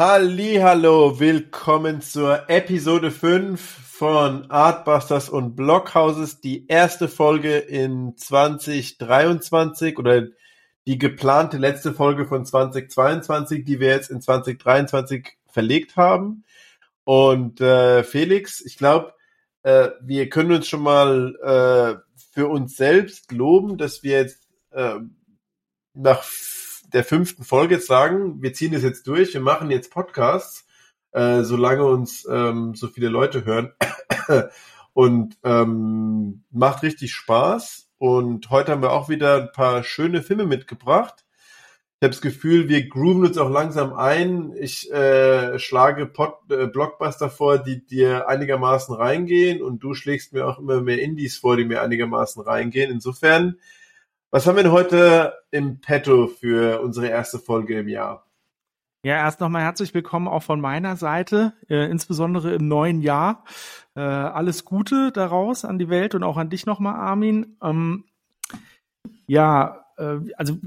Hallo, willkommen zur Episode 5 von Artbusters und Blockhouses, die erste Folge in 2023 oder die geplante letzte Folge von 2022, die wir jetzt in 2023 verlegt haben. Und äh, Felix, ich glaube, äh, wir können uns schon mal äh, für uns selbst loben, dass wir jetzt äh, nach der fünften Folge jetzt sagen, wir ziehen das jetzt durch, wir machen jetzt Podcasts, äh, solange uns ähm, so viele Leute hören. und ähm, macht richtig Spaß. Und heute haben wir auch wieder ein paar schöne Filme mitgebracht. Ich habe das Gefühl, wir grooven uns auch langsam ein. Ich äh, schlage Pod, äh, Blockbuster vor, die dir einigermaßen reingehen und du schlägst mir auch immer mehr Indies vor, die mir einigermaßen reingehen. Insofern was haben wir denn heute im Petto für unsere erste Folge im Jahr? Ja, erst nochmal herzlich willkommen auch von meiner Seite, äh, insbesondere im neuen Jahr. Äh, alles Gute daraus an die Welt und auch an dich nochmal, Armin. Ähm, ja, äh, also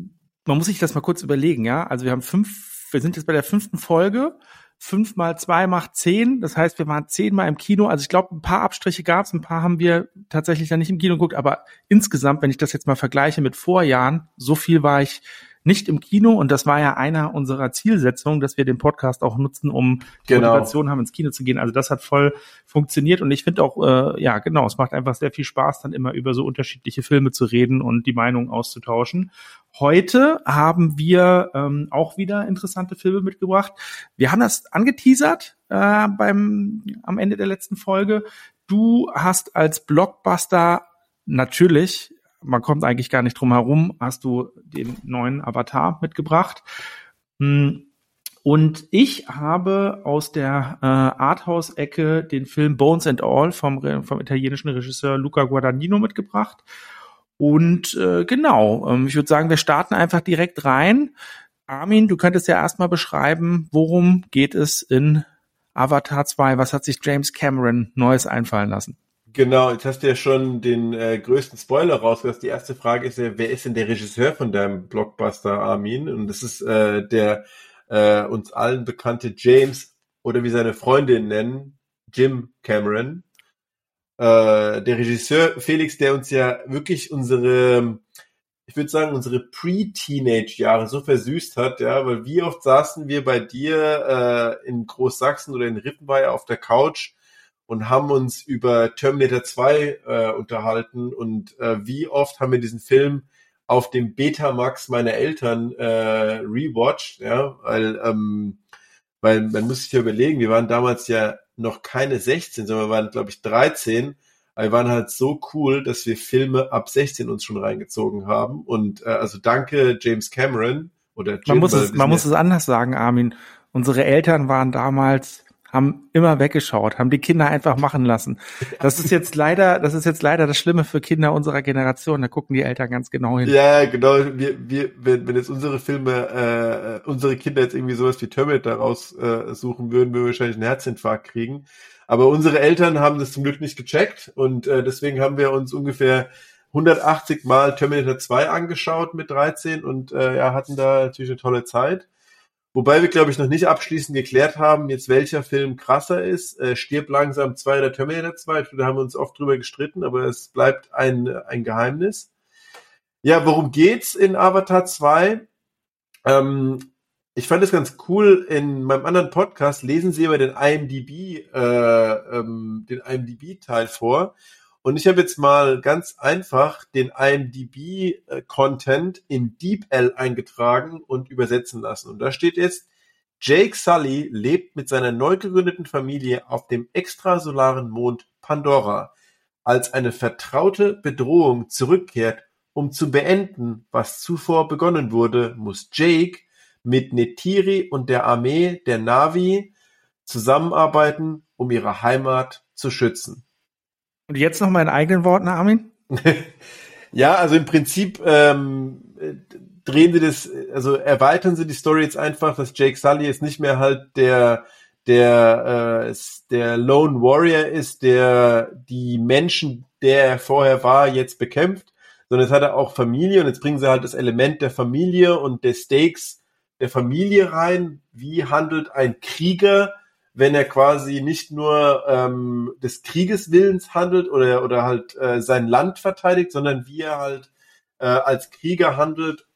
man muss sich das mal kurz überlegen, ja. Also wir haben fünf, wir sind jetzt bei der fünften Folge fünf mal zwei macht zehn. Das heißt, wir waren zehnmal im Kino. Also ich glaube, ein paar Abstriche gab es, ein paar haben wir tatsächlich dann nicht im Kino geguckt. Aber insgesamt, wenn ich das jetzt mal vergleiche mit Vorjahren, so viel war ich nicht im Kino und das war ja einer unserer Zielsetzungen, dass wir den Podcast auch nutzen, um genau. Motivation haben, ins Kino zu gehen. Also das hat voll funktioniert und ich finde auch, äh, ja genau, es macht einfach sehr viel Spaß, dann immer über so unterschiedliche Filme zu reden und die Meinung auszutauschen. Heute haben wir ähm, auch wieder interessante Filme mitgebracht. Wir haben das angeteasert äh, beim am Ende der letzten Folge. Du hast als Blockbuster natürlich, man kommt eigentlich gar nicht drum herum, hast du den neuen Avatar mitgebracht. Hm. Und ich habe aus der äh, Arthouse-Ecke den Film Bones and All vom, vom italienischen Regisseur Luca Guadagnino mitgebracht. Und äh, genau, ähm, ich würde sagen, wir starten einfach direkt rein. Armin, du könntest ja erstmal beschreiben, worum geht es in Avatar 2? Was hat sich James Cameron Neues einfallen lassen? Genau, jetzt hast du ja schon den äh, größten Spoiler rausgelassen. Die erste Frage ist ja, wer ist denn der Regisseur von deinem Blockbuster, Armin? Und das ist äh, der äh, uns allen bekannte James oder wie seine Freundin nennen, Jim Cameron äh, der Regisseur Felix, der uns ja wirklich unsere, ich würde sagen, unsere Pre-Teenage-Jahre so versüßt hat, ja, weil wie oft saßen wir bei dir äh, in Großsachsen oder in Rittenweier auf der Couch und haben uns über Terminator 2 äh, unterhalten und äh, wie oft haben wir diesen Film auf dem Betamax meiner Eltern äh, rewatcht, ja, weil ähm, weil man muss sich ja überlegen, wir waren damals ja noch keine 16, sondern wir waren, glaube ich, 13. Aber wir waren halt so cool, dass wir Filme ab 16 uns schon reingezogen haben. Und äh, also danke James Cameron oder Jim, Man muss es, man muss es anders sagen, Armin. Unsere Eltern waren damals haben immer weggeschaut, haben die Kinder einfach machen lassen. Das ist jetzt leider, das ist jetzt leider das Schlimme für Kinder unserer Generation. Da gucken die Eltern ganz genau hin. Ja, genau. Wir, wir, wenn, wenn jetzt unsere Filme, äh, unsere Kinder jetzt irgendwie sowas wie Terminator raussuchen äh, würden, würden wir wahrscheinlich einen Herzinfarkt kriegen. Aber unsere Eltern haben das zum Glück nicht gecheckt und äh, deswegen haben wir uns ungefähr 180 Mal Terminator 2 angeschaut mit 13 und äh, ja, hatten da natürlich eine tolle Zeit. Wobei wir, glaube ich, noch nicht abschließend geklärt haben, jetzt welcher Film krasser ist. Äh, Stirb langsam 2 oder Terminator 2. Da haben wir uns oft drüber gestritten, aber es bleibt ein, ein Geheimnis. Ja, worum geht's in Avatar 2? Ähm, ich fand es ganz cool. In meinem anderen Podcast lesen sie immer den IMDb, äh, ähm, den IMDb-Teil vor. Und ich habe jetzt mal ganz einfach den IMDb-Content in DeepL eingetragen und übersetzen lassen. Und da steht jetzt, Jake Sully lebt mit seiner neu gegründeten Familie auf dem extrasolaren Mond Pandora. Als eine vertraute Bedrohung zurückkehrt, um zu beenden, was zuvor begonnen wurde, muss Jake mit Netiri und der Armee der Navi zusammenarbeiten, um ihre Heimat zu schützen. Und jetzt noch mal in eigenen Worten, Armin? Ja, also im Prinzip ähm, drehen sie das, also erweitern sie die Story jetzt einfach, dass Jake Sully jetzt nicht mehr halt der der äh, der Lone Warrior ist, der die Menschen, der er vorher war, jetzt bekämpft, sondern jetzt hat er auch Familie und jetzt bringen sie halt das Element der Familie und der Stakes der Familie rein. Wie handelt ein Krieger, wenn er quasi nicht nur ähm, des Kriegeswillens handelt oder oder halt äh, sein Land verteidigt, sondern wie er halt äh, als Krieger handelt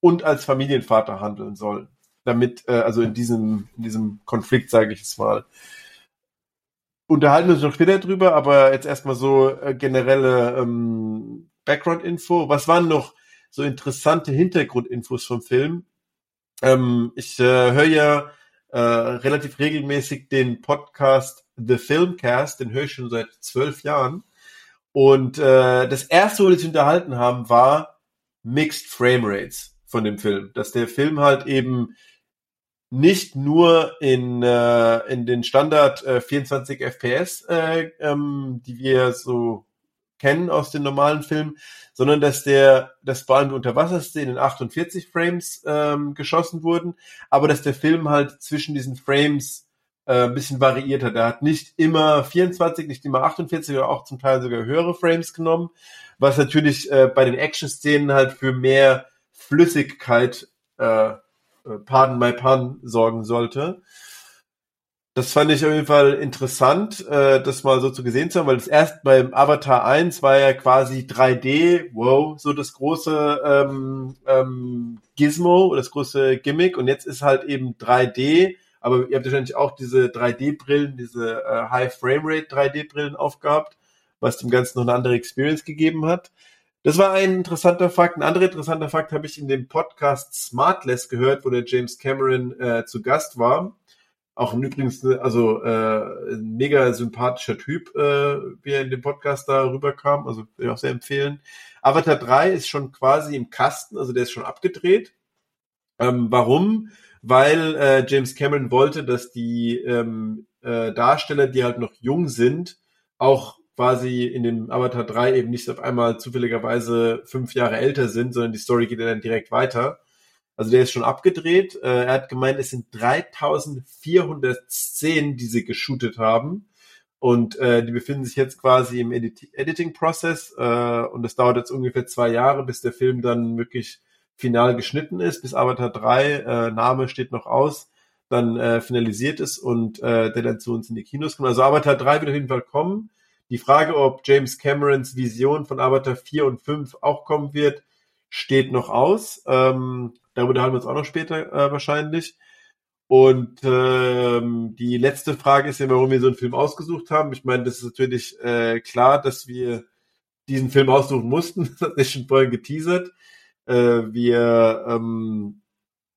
und als Familienvater handeln soll damit, äh, also in diesem, in diesem Konflikt, sage ich es mal. Unterhalten wir uns noch später drüber, aber jetzt erstmal so äh, generelle ähm, Background-Info. Was waren noch so interessante Hintergrundinfos vom Film? Ähm, ich äh, höre ja äh, relativ regelmäßig den Podcast The Filmcast, den höre ich schon seit zwölf Jahren. Und äh, das erste, wo wir uns unterhalten haben, war Mixed Frame Rates von dem Film. Dass der Film halt eben nicht nur in, äh, in den Standard äh, 24 FPS, äh, ähm, die wir so kennen aus den normalen Filmen, sondern dass der, dass vor allem die Unterwasserszenen in 48 Frames ähm, geschossen wurden, aber dass der Film halt zwischen diesen Frames äh, ein bisschen variiert hat. Er hat nicht immer 24, nicht immer 48 oder auch zum Teil sogar höhere Frames genommen, was natürlich äh, bei den Action-Szenen halt für mehr Flüssigkeit äh, äh, Pardon my Pun sorgen sollte. Das fand ich auf jeden Fall interessant, äh, das mal so zu gesehen zu haben, weil das erst beim Avatar 1 war ja quasi 3D, wow, so das große ähm, ähm, Gizmo, das große Gimmick und jetzt ist halt eben 3D, aber ihr habt wahrscheinlich auch diese 3D-Brillen, diese äh, High Frame Rate 3D-Brillen aufgehabt, was dem Ganzen noch eine andere Experience gegeben hat. Das war ein interessanter Fakt. Ein anderer interessanter Fakt habe ich in dem Podcast Smartless gehört, wo der James Cameron äh, zu Gast war. Auch ein übrigens, also äh, ein mega sympathischer Typ, äh, wie er in dem Podcast da rüberkam. Also will ich auch sehr empfehlen. Avatar 3 ist schon quasi im Kasten, also der ist schon abgedreht. Ähm, warum? Weil äh, James Cameron wollte, dass die ähm, äh, Darsteller, die halt noch jung sind, auch quasi in dem Avatar 3 eben nicht auf einmal zufälligerweise fünf Jahre älter sind, sondern die Story geht dann direkt weiter. Also der ist schon abgedreht. Äh, er hat gemeint, es sind 3400 Szenen, die sie geshootet haben. Und äh, die befinden sich jetzt quasi im Edit Editing-Prozess. Äh, und das dauert jetzt ungefähr zwei Jahre, bis der Film dann wirklich final geschnitten ist, bis Avatar 3, äh, Name steht noch aus, dann äh, finalisiert ist und äh, der dann zu uns in die Kinos kommt. Also Avatar 3 wird auf jeden Fall kommen. Die Frage, ob James Camerons Vision von Avatar 4 und 5 auch kommen wird, steht noch aus. Ähm, darüber haben wir uns auch noch später äh, wahrscheinlich. Und ähm, die letzte Frage ist ja, warum wir so einen Film ausgesucht haben. Ich meine, das ist natürlich äh, klar, dass wir diesen Film aussuchen mussten. Das hat sich schon vorhin geteasert. Äh, wir ähm,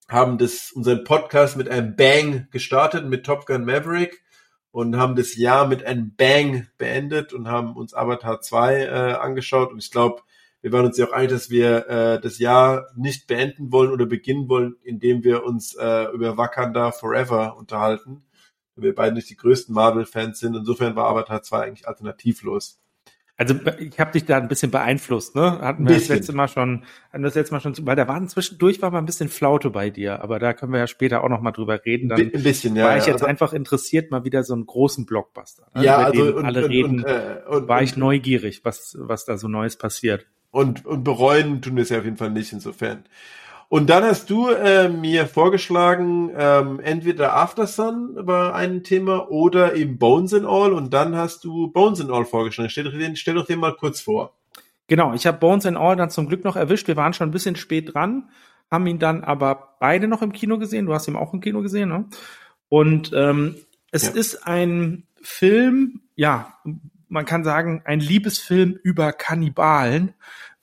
haben das unseren Podcast mit einem Bang gestartet mit Top Gun Maverick und haben das Jahr mit einem Bang beendet und haben uns Avatar 2 äh, angeschaut. Und ich glaube, wir waren uns ja auch einig, dass wir äh, das Jahr nicht beenden wollen oder beginnen wollen, indem wir uns äh, über Wakanda Forever unterhalten. Weil wir beide nicht die größten Marvel-Fans sind. Insofern war Avatar 2 eigentlich alternativlos. Also ich habe dich da ein bisschen beeinflusst, ne? Hatten wir das letzte Mal schon, hatten wir das letzte Mal schon, weil da waren zwischendurch war mal ein bisschen Flaute bei dir, aber da können wir ja später auch noch mal drüber reden. Dann ein bisschen, ja. War ich ja, jetzt also, einfach interessiert, mal wieder so einen großen Blockbuster. Ne? Ja, also und, alle und, reden. Und, äh, und, war ich neugierig, was was da so Neues passiert. Und und bereuen tun wir es ja auf jeden Fall nicht insofern. Und dann hast du äh, mir vorgeschlagen, ähm, entweder Aftersun war ein Thema oder eben Bones and All und dann hast du Bones and All vorgeschlagen. Stell doch den, stell doch den mal kurz vor. Genau, ich habe Bones and All dann zum Glück noch erwischt. Wir waren schon ein bisschen spät dran, haben ihn dann aber beide noch im Kino gesehen. Du hast ihn auch im Kino gesehen, ne? Und ähm, es ja. ist ein Film, ja, man kann sagen, ein Liebesfilm über Kannibalen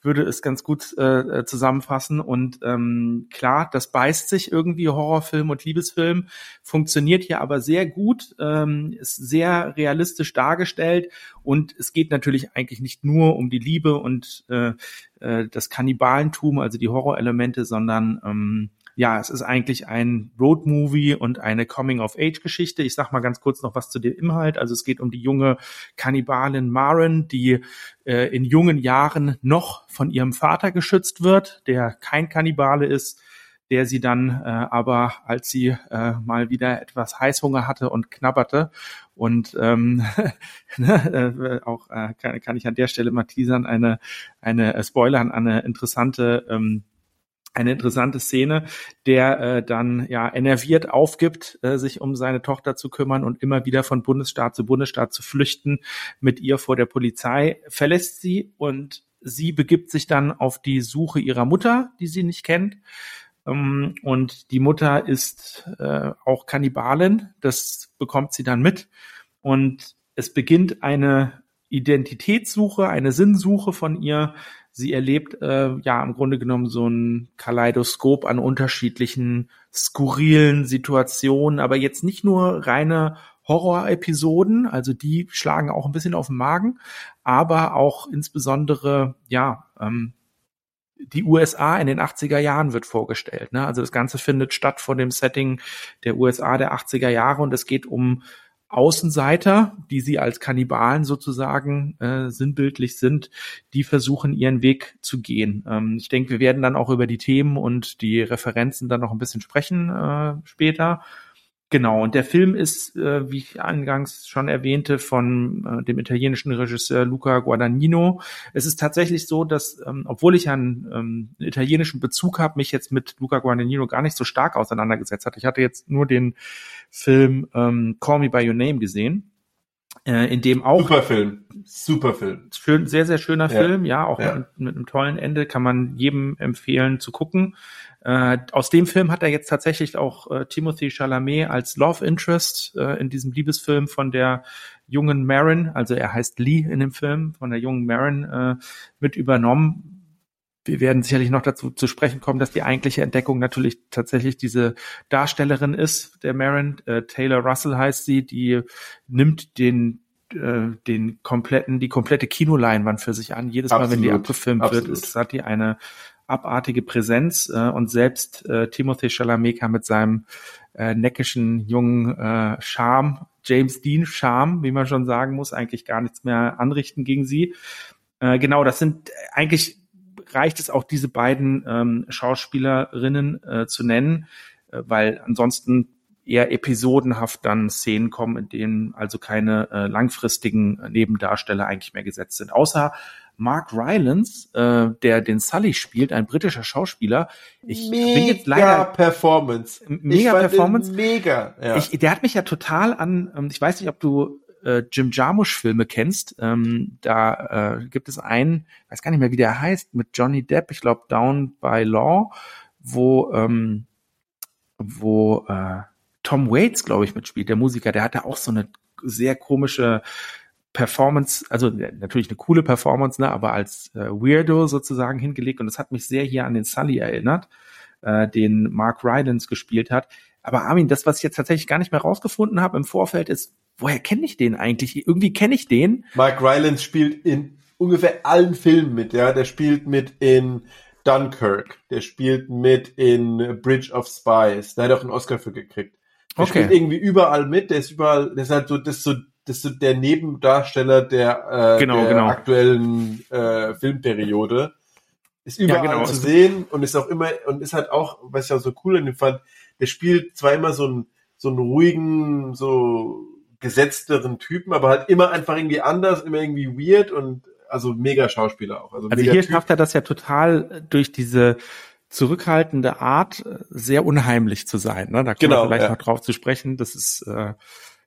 würde es ganz gut äh, äh, zusammenfassen. Und ähm, klar, das beißt sich irgendwie Horrorfilm und Liebesfilm, funktioniert hier aber sehr gut, ähm, ist sehr realistisch dargestellt und es geht natürlich eigentlich nicht nur um die Liebe und äh, äh, das Kannibalentum, also die Horrorelemente, sondern ähm, ja, es ist eigentlich ein Roadmovie und eine Coming-of-Age-Geschichte. Ich sag mal ganz kurz noch was zu dem Inhalt. Also es geht um die junge Kannibalin Maren, die äh, in jungen Jahren noch von ihrem Vater geschützt wird, der kein Kannibale ist der sie dann äh, aber, als sie äh, mal wieder etwas Heißhunger hatte und knabberte und ähm, ne, äh, auch äh, kann, kann ich an der Stelle mal teasern, eine, eine äh, Spoiler an eine interessante ähm, eine interessante Szene, der äh, dann ja enerviert aufgibt, äh, sich um seine Tochter zu kümmern und immer wieder von Bundesstaat zu Bundesstaat zu flüchten, mit ihr vor der Polizei, verlässt sie und sie begibt sich dann auf die Suche ihrer Mutter, die sie nicht kennt, ähm, und die Mutter ist äh, auch Kannibalin. Das bekommt sie dann mit. Und es beginnt eine Identitätssuche, eine Sinnsuche von ihr. Sie erlebt äh, ja im Grunde genommen so ein Kaleidoskop an unterschiedlichen skurrilen Situationen, aber jetzt nicht nur reine Horror-Episoden, also die schlagen auch ein bisschen auf den Magen, aber auch insbesondere ja ähm, die USA in den 80er Jahren wird vorgestellt. Ne? Also das Ganze findet statt vor dem Setting der USA der 80er Jahre und es geht um Außenseiter, die sie als Kannibalen sozusagen äh, sinnbildlich sind, die versuchen ihren Weg zu gehen. Ähm, ich denke, wir werden dann auch über die Themen und die Referenzen dann noch ein bisschen sprechen äh, später. Genau, und der Film ist, äh, wie ich angangs schon erwähnte, von äh, dem italienischen Regisseur Luca Guadagnino. Es ist tatsächlich so, dass, ähm, obwohl ich einen, ähm, italienischen Bezug habe, mich jetzt mit Luca Guadagnino gar nicht so stark auseinandergesetzt hat. Ich hatte jetzt nur den Film ähm, Call Me By Your Name gesehen, äh, in dem auch... Super Film, super Film. Schön, sehr, sehr schöner ja. Film, ja, auch ja. Mit, mit einem tollen Ende, kann man jedem empfehlen zu gucken. Äh, aus dem Film hat er jetzt tatsächlich auch äh, Timothy Chalamet als Love Interest äh, in diesem Liebesfilm von der jungen Marin, also er heißt Lee in dem Film, von der jungen Marin äh, mit übernommen. Wir werden sicherlich noch dazu zu sprechen kommen, dass die eigentliche Entdeckung natürlich tatsächlich diese Darstellerin ist, der Marin. Äh, Taylor Russell heißt sie, die nimmt den den kompletten, die komplette Kinoleinwand für sich an. Jedes Absolut. Mal, wenn die abgefilmt Absolut. wird, ist, hat die eine abartige Präsenz äh, und selbst äh, Timothy Chalamet mit seinem äh, neckischen jungen äh, Charme, James Dean Charme, wie man schon sagen muss, eigentlich gar nichts mehr anrichten gegen sie. Äh, genau, das sind eigentlich reicht es auch diese beiden ähm, Schauspielerinnen äh, zu nennen, äh, weil ansonsten eher episodenhaft dann Szenen kommen, in denen also keine äh, langfristigen Nebendarsteller eigentlich mehr gesetzt sind. Außer Mark Rylance, äh, der den Sully spielt, ein britischer Schauspieler. Ich mega bin jetzt leider Performance. Mega Performance. Mega. Ja. Ich, der hat mich ja total an. Ähm, ich weiß nicht, ob du äh, Jim Jarmusch Filme kennst. Ähm, da äh, gibt es einen, weiß gar nicht mehr, wie der heißt, mit Johnny Depp. Ich glaube Down by Law, wo ähm, wo äh, Tom Waits, glaube ich, mitspielt, der Musiker. Der hatte auch so eine sehr komische Performance, also natürlich eine coole Performance, ne, aber als äh, Weirdo sozusagen hingelegt und das hat mich sehr hier an den Sully erinnert, äh, den Mark Rylance gespielt hat. Aber Armin, das, was ich jetzt tatsächlich gar nicht mehr rausgefunden habe im Vorfeld, ist, woher kenne ich den eigentlich? Irgendwie kenne ich den. Mark Rylance spielt in ungefähr allen Filmen mit, ja. Der spielt mit in Dunkirk, der spielt mit in Bridge of Spies, da hat er auch einen Oscar für gekriegt. Der okay. spielt irgendwie überall mit, der ist überall, der ist halt so, das ist so das ist der Nebendarsteller der, äh, genau, der genau. aktuellen äh, Filmperiode. Ist überall ja, genau. zu sehen und ist auch immer und ist halt auch, was ich auch so cool an dem fand, der spielt zwar immer so einen so einen ruhigen, so gesetzteren Typen, aber halt immer einfach irgendwie anders, immer irgendwie weird und also mega Schauspieler auch. Also, also hier typ. schafft er das ja total durch diese zurückhaltende Art sehr unheimlich zu sein. Ne? Da kommen genau, wir vielleicht ja. noch drauf zu sprechen. Das ist äh,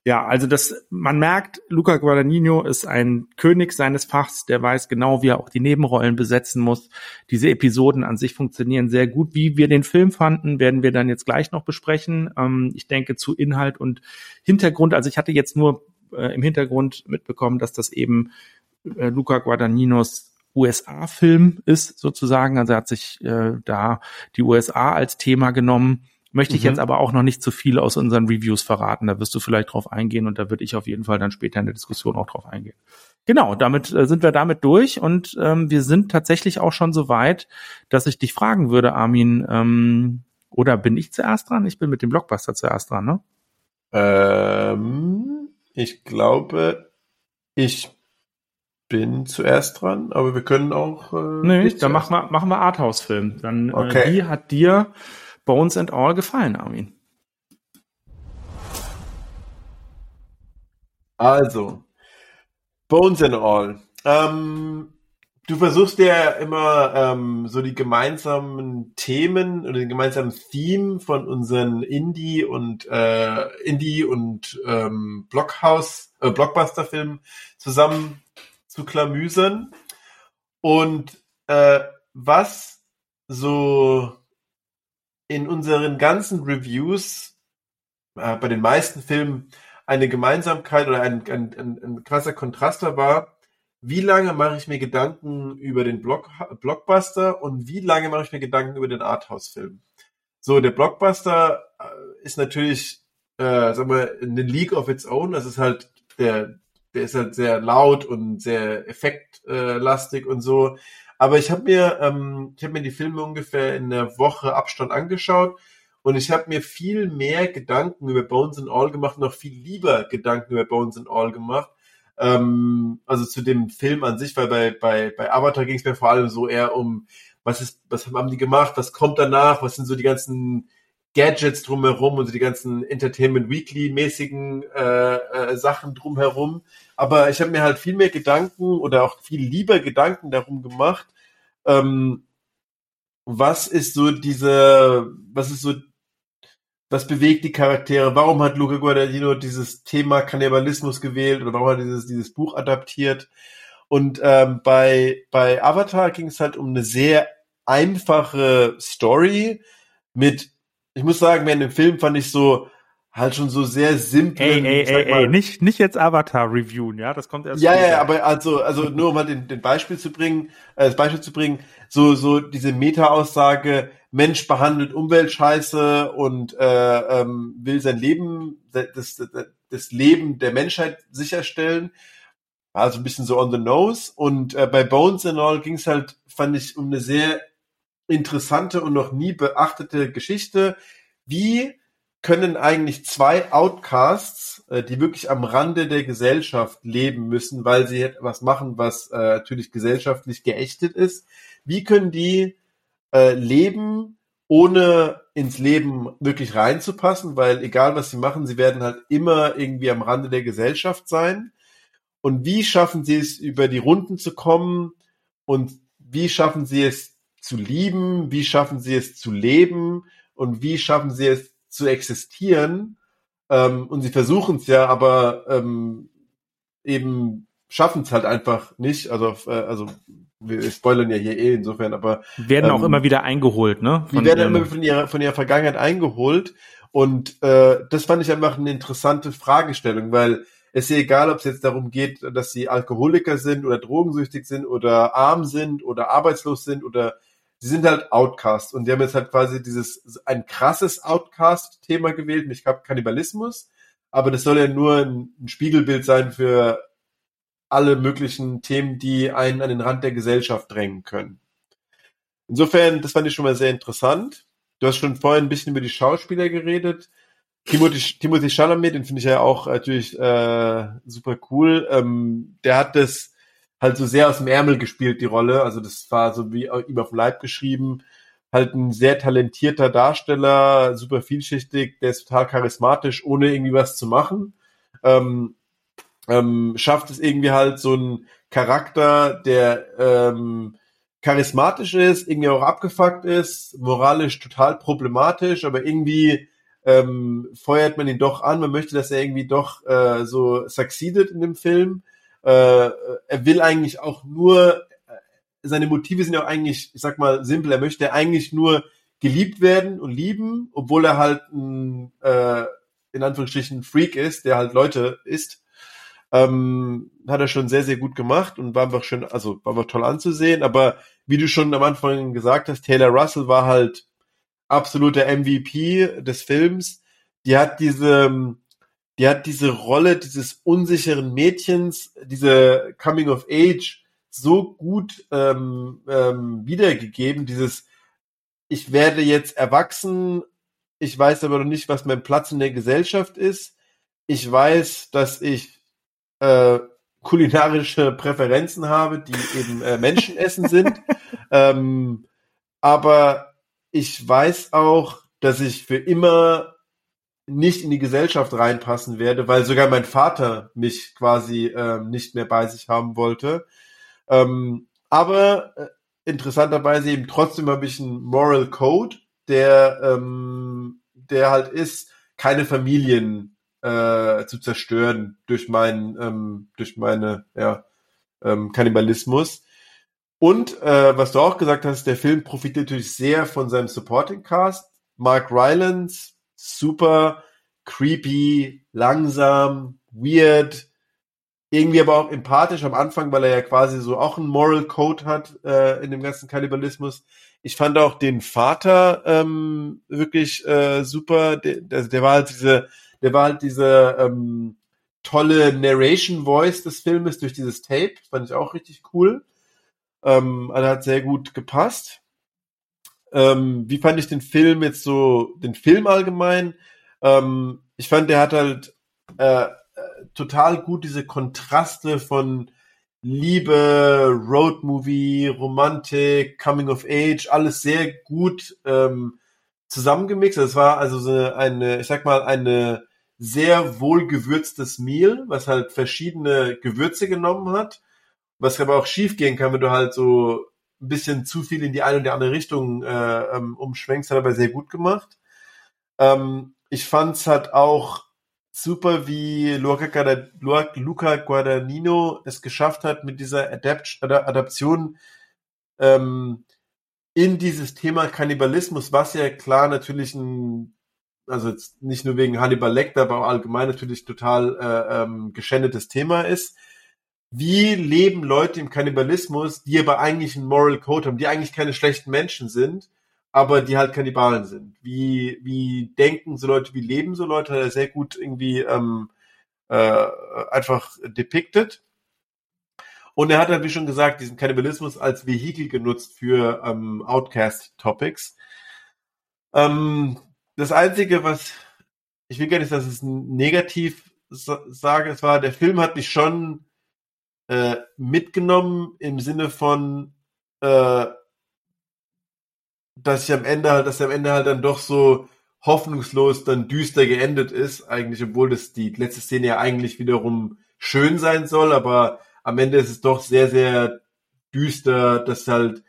ja, also das, man merkt, Luca Guadagnino ist ein König seines Fachs, der weiß genau, wie er auch die Nebenrollen besetzen muss. Diese Episoden an sich funktionieren sehr gut. Wie wir den Film fanden, werden wir dann jetzt gleich noch besprechen. Ähm, ich denke zu Inhalt und Hintergrund. Also ich hatte jetzt nur äh, im Hintergrund mitbekommen, dass das eben äh, Luca Guadagninos USA-Film ist, sozusagen. Also er hat sich äh, da die USA als Thema genommen Möchte ich mhm. jetzt aber auch noch nicht zu viel aus unseren Reviews verraten. Da wirst du vielleicht drauf eingehen und da würde ich auf jeden Fall dann später in der Diskussion auch drauf eingehen. Genau, damit äh, sind wir damit durch und ähm, wir sind tatsächlich auch schon so weit, dass ich dich fragen würde, Armin, ähm, Oder bin ich zuerst dran? Ich bin mit dem Blockbuster zuerst dran, ne? Ähm, ich glaube, ich bin zuerst dran, aber wir können auch. Äh, nee, dann machen wir, machen wir Arthouse-Film. Dann, äh, okay. äh, wie hat dir Bones and All gefallen, Armin? Also, Bones and All. Ähm, du versuchst ja immer ähm, so die gemeinsamen Themen oder den gemeinsamen Theme von unseren Indie und äh, Indie und ähm, Blockhouse, äh, Blockbuster-Filmen zusammen zu klamüsern. Und äh, was so in unseren ganzen Reviews äh, bei den meisten Filmen eine Gemeinsamkeit oder ein, ein, ein, ein krasser Kontrast war, wie lange mache ich mir Gedanken über den Block, Blockbuster und wie lange mache ich mir Gedanken über den Arthouse-Film. So, der Blockbuster äh, ist natürlich, äh, sagen wir, eine League of its own. Das ist halt der, der ist halt sehr laut und sehr effektlastig und so. Aber ich habe mir, ähm, ich habe mir die Filme ungefähr in einer Woche Abstand angeschaut und ich habe mir viel mehr Gedanken über Bones and All gemacht, noch viel lieber Gedanken über Bones and All gemacht. Ähm, also zu dem Film an sich, weil bei, bei, bei Avatar ging es mir vor allem so eher um, was ist, was haben die gemacht, was kommt danach, was sind so die ganzen Gadgets drumherum und die ganzen Entertainment Weekly mäßigen äh, äh, Sachen drumherum. Aber ich habe mir halt viel mehr Gedanken oder auch viel lieber Gedanken darum gemacht, ähm, was ist so diese, was ist so was bewegt die Charaktere? Warum hat Luca Guadagnino dieses Thema Kannibalismus gewählt oder warum hat er dieses, dieses Buch adaptiert? Und ähm, bei, bei Avatar ging es halt um eine sehr einfache Story mit, ich muss sagen, während dem Film fand ich so, halt schon so sehr simpel. Ey, ey, ey, ey, nicht, nicht jetzt Avatar reviewen, ja, das kommt erst. Ja, ja, aber also, also nur um mal den, den Beispiel zu bringen, äh, das Beispiel zu bringen, so, so diese Meta-Aussage, Mensch behandelt Umwelt scheiße und äh, ähm, will sein Leben, das, das, das Leben der Menschheit sicherstellen. Also ein bisschen so on the nose. Und äh, bei Bones and All ging es halt, fand ich, um eine sehr interessante und noch nie beachtete Geschichte. Wie können eigentlich zwei Outcasts, äh, die wirklich am Rande der Gesellschaft leben müssen, weil sie etwas machen, was äh, natürlich gesellschaftlich geächtet ist, wie können die äh, leben, ohne ins Leben wirklich reinzupassen, weil egal was sie machen, sie werden halt immer irgendwie am Rande der Gesellschaft sein. Und wie schaffen sie es, über die Runden zu kommen? Und wie schaffen sie es zu lieben? Wie schaffen sie es zu leben? Und wie schaffen sie es zu existieren? Ähm, und sie versuchen es ja, aber ähm, eben schaffen es halt einfach nicht. Also, äh, also wir spoilern ja hier eh insofern, aber werden ähm, auch immer wieder eingeholt, ne? Von die werden immer von ihrer von ihrer Vergangenheit eingeholt und äh, das fand ich einfach eine interessante Fragestellung, weil es ist ja egal, ob es jetzt darum geht, dass sie Alkoholiker sind oder drogensüchtig sind oder arm sind oder arbeitslos sind oder sie sind halt Outcasts und die haben jetzt halt quasi dieses ein krasses Outcast-Thema gewählt, ich glaube Kannibalismus, aber das soll ja nur ein, ein Spiegelbild sein für alle möglichen Themen, die einen an den Rand der Gesellschaft drängen können. Insofern, das fand ich schon mal sehr interessant. Du hast schon vorhin ein bisschen über die Schauspieler geredet. Timothy, Timothy Chalamet, den finde ich ja auch natürlich äh, super cool. Ähm, der hat das halt so sehr aus dem Ärmel gespielt, die Rolle. Also das war so wie ihm auf dem Leib geschrieben. Halt ein sehr talentierter Darsteller, super vielschichtig, der ist total charismatisch, ohne irgendwie was zu machen. Ähm, ähm, schafft es irgendwie halt so ein Charakter, der ähm, charismatisch ist, irgendwie auch abgefuckt ist, moralisch total problematisch, aber irgendwie ähm, feuert man ihn doch an. Man möchte, dass er irgendwie doch äh, so succeeded in dem Film. Äh, er will eigentlich auch nur, äh, seine Motive sind ja auch eigentlich, ich sag mal, simpel. Er möchte eigentlich nur geliebt werden und lieben, obwohl er halt ein, äh, in Anführungsstrichen, Freak ist, der halt Leute ist. Ähm, hat er schon sehr, sehr gut gemacht und war einfach schön, also war einfach toll anzusehen. Aber wie du schon am Anfang gesagt hast, Taylor Russell war halt absoluter MVP des Films. Die hat diese, die hat diese Rolle dieses unsicheren Mädchens, diese Coming of Age so gut ähm, ähm, wiedergegeben, dieses ich werde jetzt erwachsen, ich weiß aber noch nicht, was mein Platz in der Gesellschaft ist. Ich weiß, dass ich äh, kulinarische Präferenzen habe, die eben äh, Menschenessen sind. ähm, aber ich weiß auch, dass ich für immer nicht in die Gesellschaft reinpassen werde, weil sogar mein Vater mich quasi ähm, nicht mehr bei sich haben wollte. Ähm, aber äh, interessanterweise eben trotzdem habe ich einen Moral Code, der, ähm, der halt ist, keine Familien äh, zu zerstören durch meinen, ähm, durch meine, ja, ähm, Kannibalismus. Und äh, was du auch gesagt hast, der Film profitiert natürlich sehr von seinem Supporting Cast. Mark Rylance, super creepy, langsam, weird, irgendwie aber auch empathisch am Anfang, weil er ja quasi so auch einen Moral Code hat äh, in dem ganzen Kannibalismus. Ich fand auch den Vater ähm, wirklich äh, super. Der, also der war halt diese, der war halt diese ähm, tolle Narration Voice des Filmes durch dieses Tape. Fand ich auch richtig cool. Ähm, also hat sehr gut gepasst. Ähm, wie fand ich den Film jetzt so, den Film allgemein? Ähm, ich fand, der hat halt äh, total gut diese Kontraste von Liebe, Roadmovie, Romantik, Coming of Age, alles sehr gut ähm, zusammengemixt. Es war also so eine, ich sag mal, eine sehr wohlgewürztes Meal, was halt verschiedene Gewürze genommen hat, was aber auch schief gehen kann, wenn du halt so ein bisschen zu viel in die eine oder andere Richtung äh, ähm, umschwenkst, hat aber sehr gut gemacht. Ähm, ich fand's halt auch super, wie Luca, Luca Guadagnino es geschafft hat, mit dieser Adapt Adaption ähm, in dieses Thema Kannibalismus, was ja klar natürlich ein, also nicht nur wegen Hannibal Lecter, aber auch allgemein natürlich total äh, ähm, geschändetes Thema ist. Wie leben Leute im Kannibalismus, die aber eigentlich einen Moral Code haben, die eigentlich keine schlechten Menschen sind, aber die halt Kannibalen sind. Wie, wie denken so Leute, wie leben so Leute, hat er sehr gut irgendwie ähm, äh, einfach depicted. Und er hat halt, wie schon gesagt, diesen Kannibalismus als Vehikel genutzt für ähm, Outcast-Topics. Ähm, das Einzige, was ich will gar nicht, dass es negativ sage, es war, der Film hat mich schon äh, mitgenommen im Sinne von, äh, dass ich am Ende halt, dass er am Ende halt dann doch so hoffnungslos dann düster geendet ist, eigentlich, obwohl das die letzte Szene ja eigentlich wiederum schön sein soll, aber am Ende ist es doch sehr, sehr düster, dass halt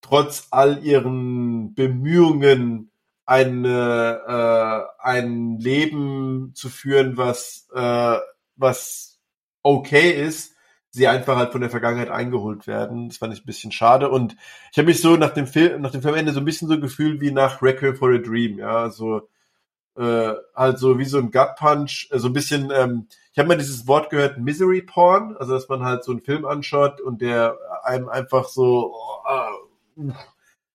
trotz all ihren Bemühungen eine, äh, ein Leben zu führen, was, äh, was okay ist, sie einfach halt von der Vergangenheit eingeholt werden. Das fand ich ein bisschen schade. Und ich habe mich so nach dem Film, nach dem Filmende so ein bisschen so gefühlt wie nach Requiem for a Dream, ja, so äh, halt so wie so ein Gut Punch, äh, so ein bisschen, ähm, ich habe mal dieses Wort gehört, Misery Porn, also dass man halt so einen Film anschaut und der einem einfach so oh, äh,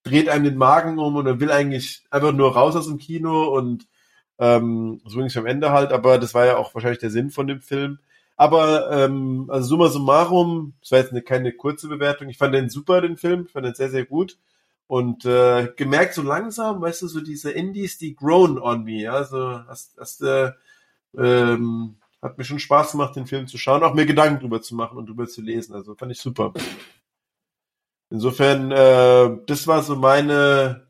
dreht einem den Magen um und er will eigentlich einfach nur raus aus dem Kino und ähm, so ging es am Ende halt, aber das war ja auch wahrscheinlich der Sinn von dem Film. Aber ähm, also summa summarum, das war jetzt eine, keine kurze Bewertung. Ich fand den super, den Film, ich fand den sehr, sehr gut. Und äh, gemerkt so langsam, weißt du, so diese Indies, die grown on me. Ja? Also hast, hast, äh, ähm, hat mir schon Spaß gemacht, den Film zu schauen, auch mir Gedanken drüber zu machen und drüber zu lesen. Also fand ich super. Insofern, äh, das war so meine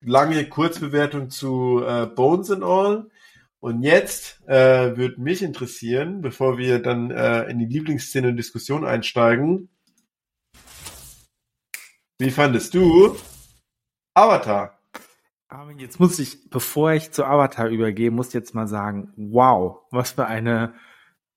lange Kurzbewertung zu äh, Bones and All. Und jetzt äh, würde mich interessieren, bevor wir dann äh, in die Lieblingsszene und Diskussion einsteigen, wie fandest du Avatar? Armin, jetzt muss ich, bevor ich zu Avatar übergehe, muss jetzt mal sagen, wow, was für eine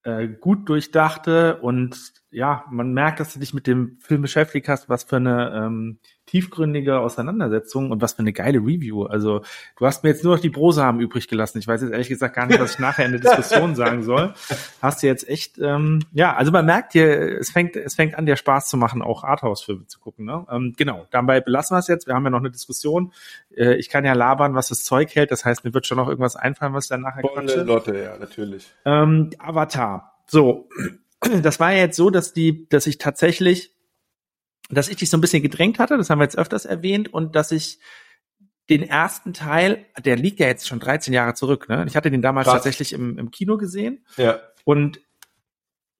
äh, gut durchdachte und ja, man merkt, dass du dich mit dem Film beschäftigt hast, was für eine ähm, tiefgründige Auseinandersetzung und was für eine geile Review. Also du hast mir jetzt nur noch die Brosamen übrig gelassen. Ich weiß jetzt ehrlich gesagt gar nicht, was ich nachher in der Diskussion sagen soll. Hast du jetzt echt, ähm, ja, also man merkt dir, es fängt, es fängt an, dir Spaß zu machen, auch Arthouse-Filme zu gucken. Ne? Ähm, genau, dabei belassen wir es jetzt. Wir haben ja noch eine Diskussion. Äh, ich kann ja labern, was das Zeug hält. Das heißt, mir wird schon noch irgendwas einfallen, was dann nachher Volle Lotte, ja, natürlich. Ähm, Avatar. So, das war ja jetzt so, dass die, dass ich tatsächlich dass ich dich so ein bisschen gedrängt hatte, das haben wir jetzt öfters erwähnt, und dass ich den ersten Teil, der liegt ja jetzt schon 13 Jahre zurück, ne? Ich hatte den damals Krass. tatsächlich im, im Kino gesehen. Ja. Und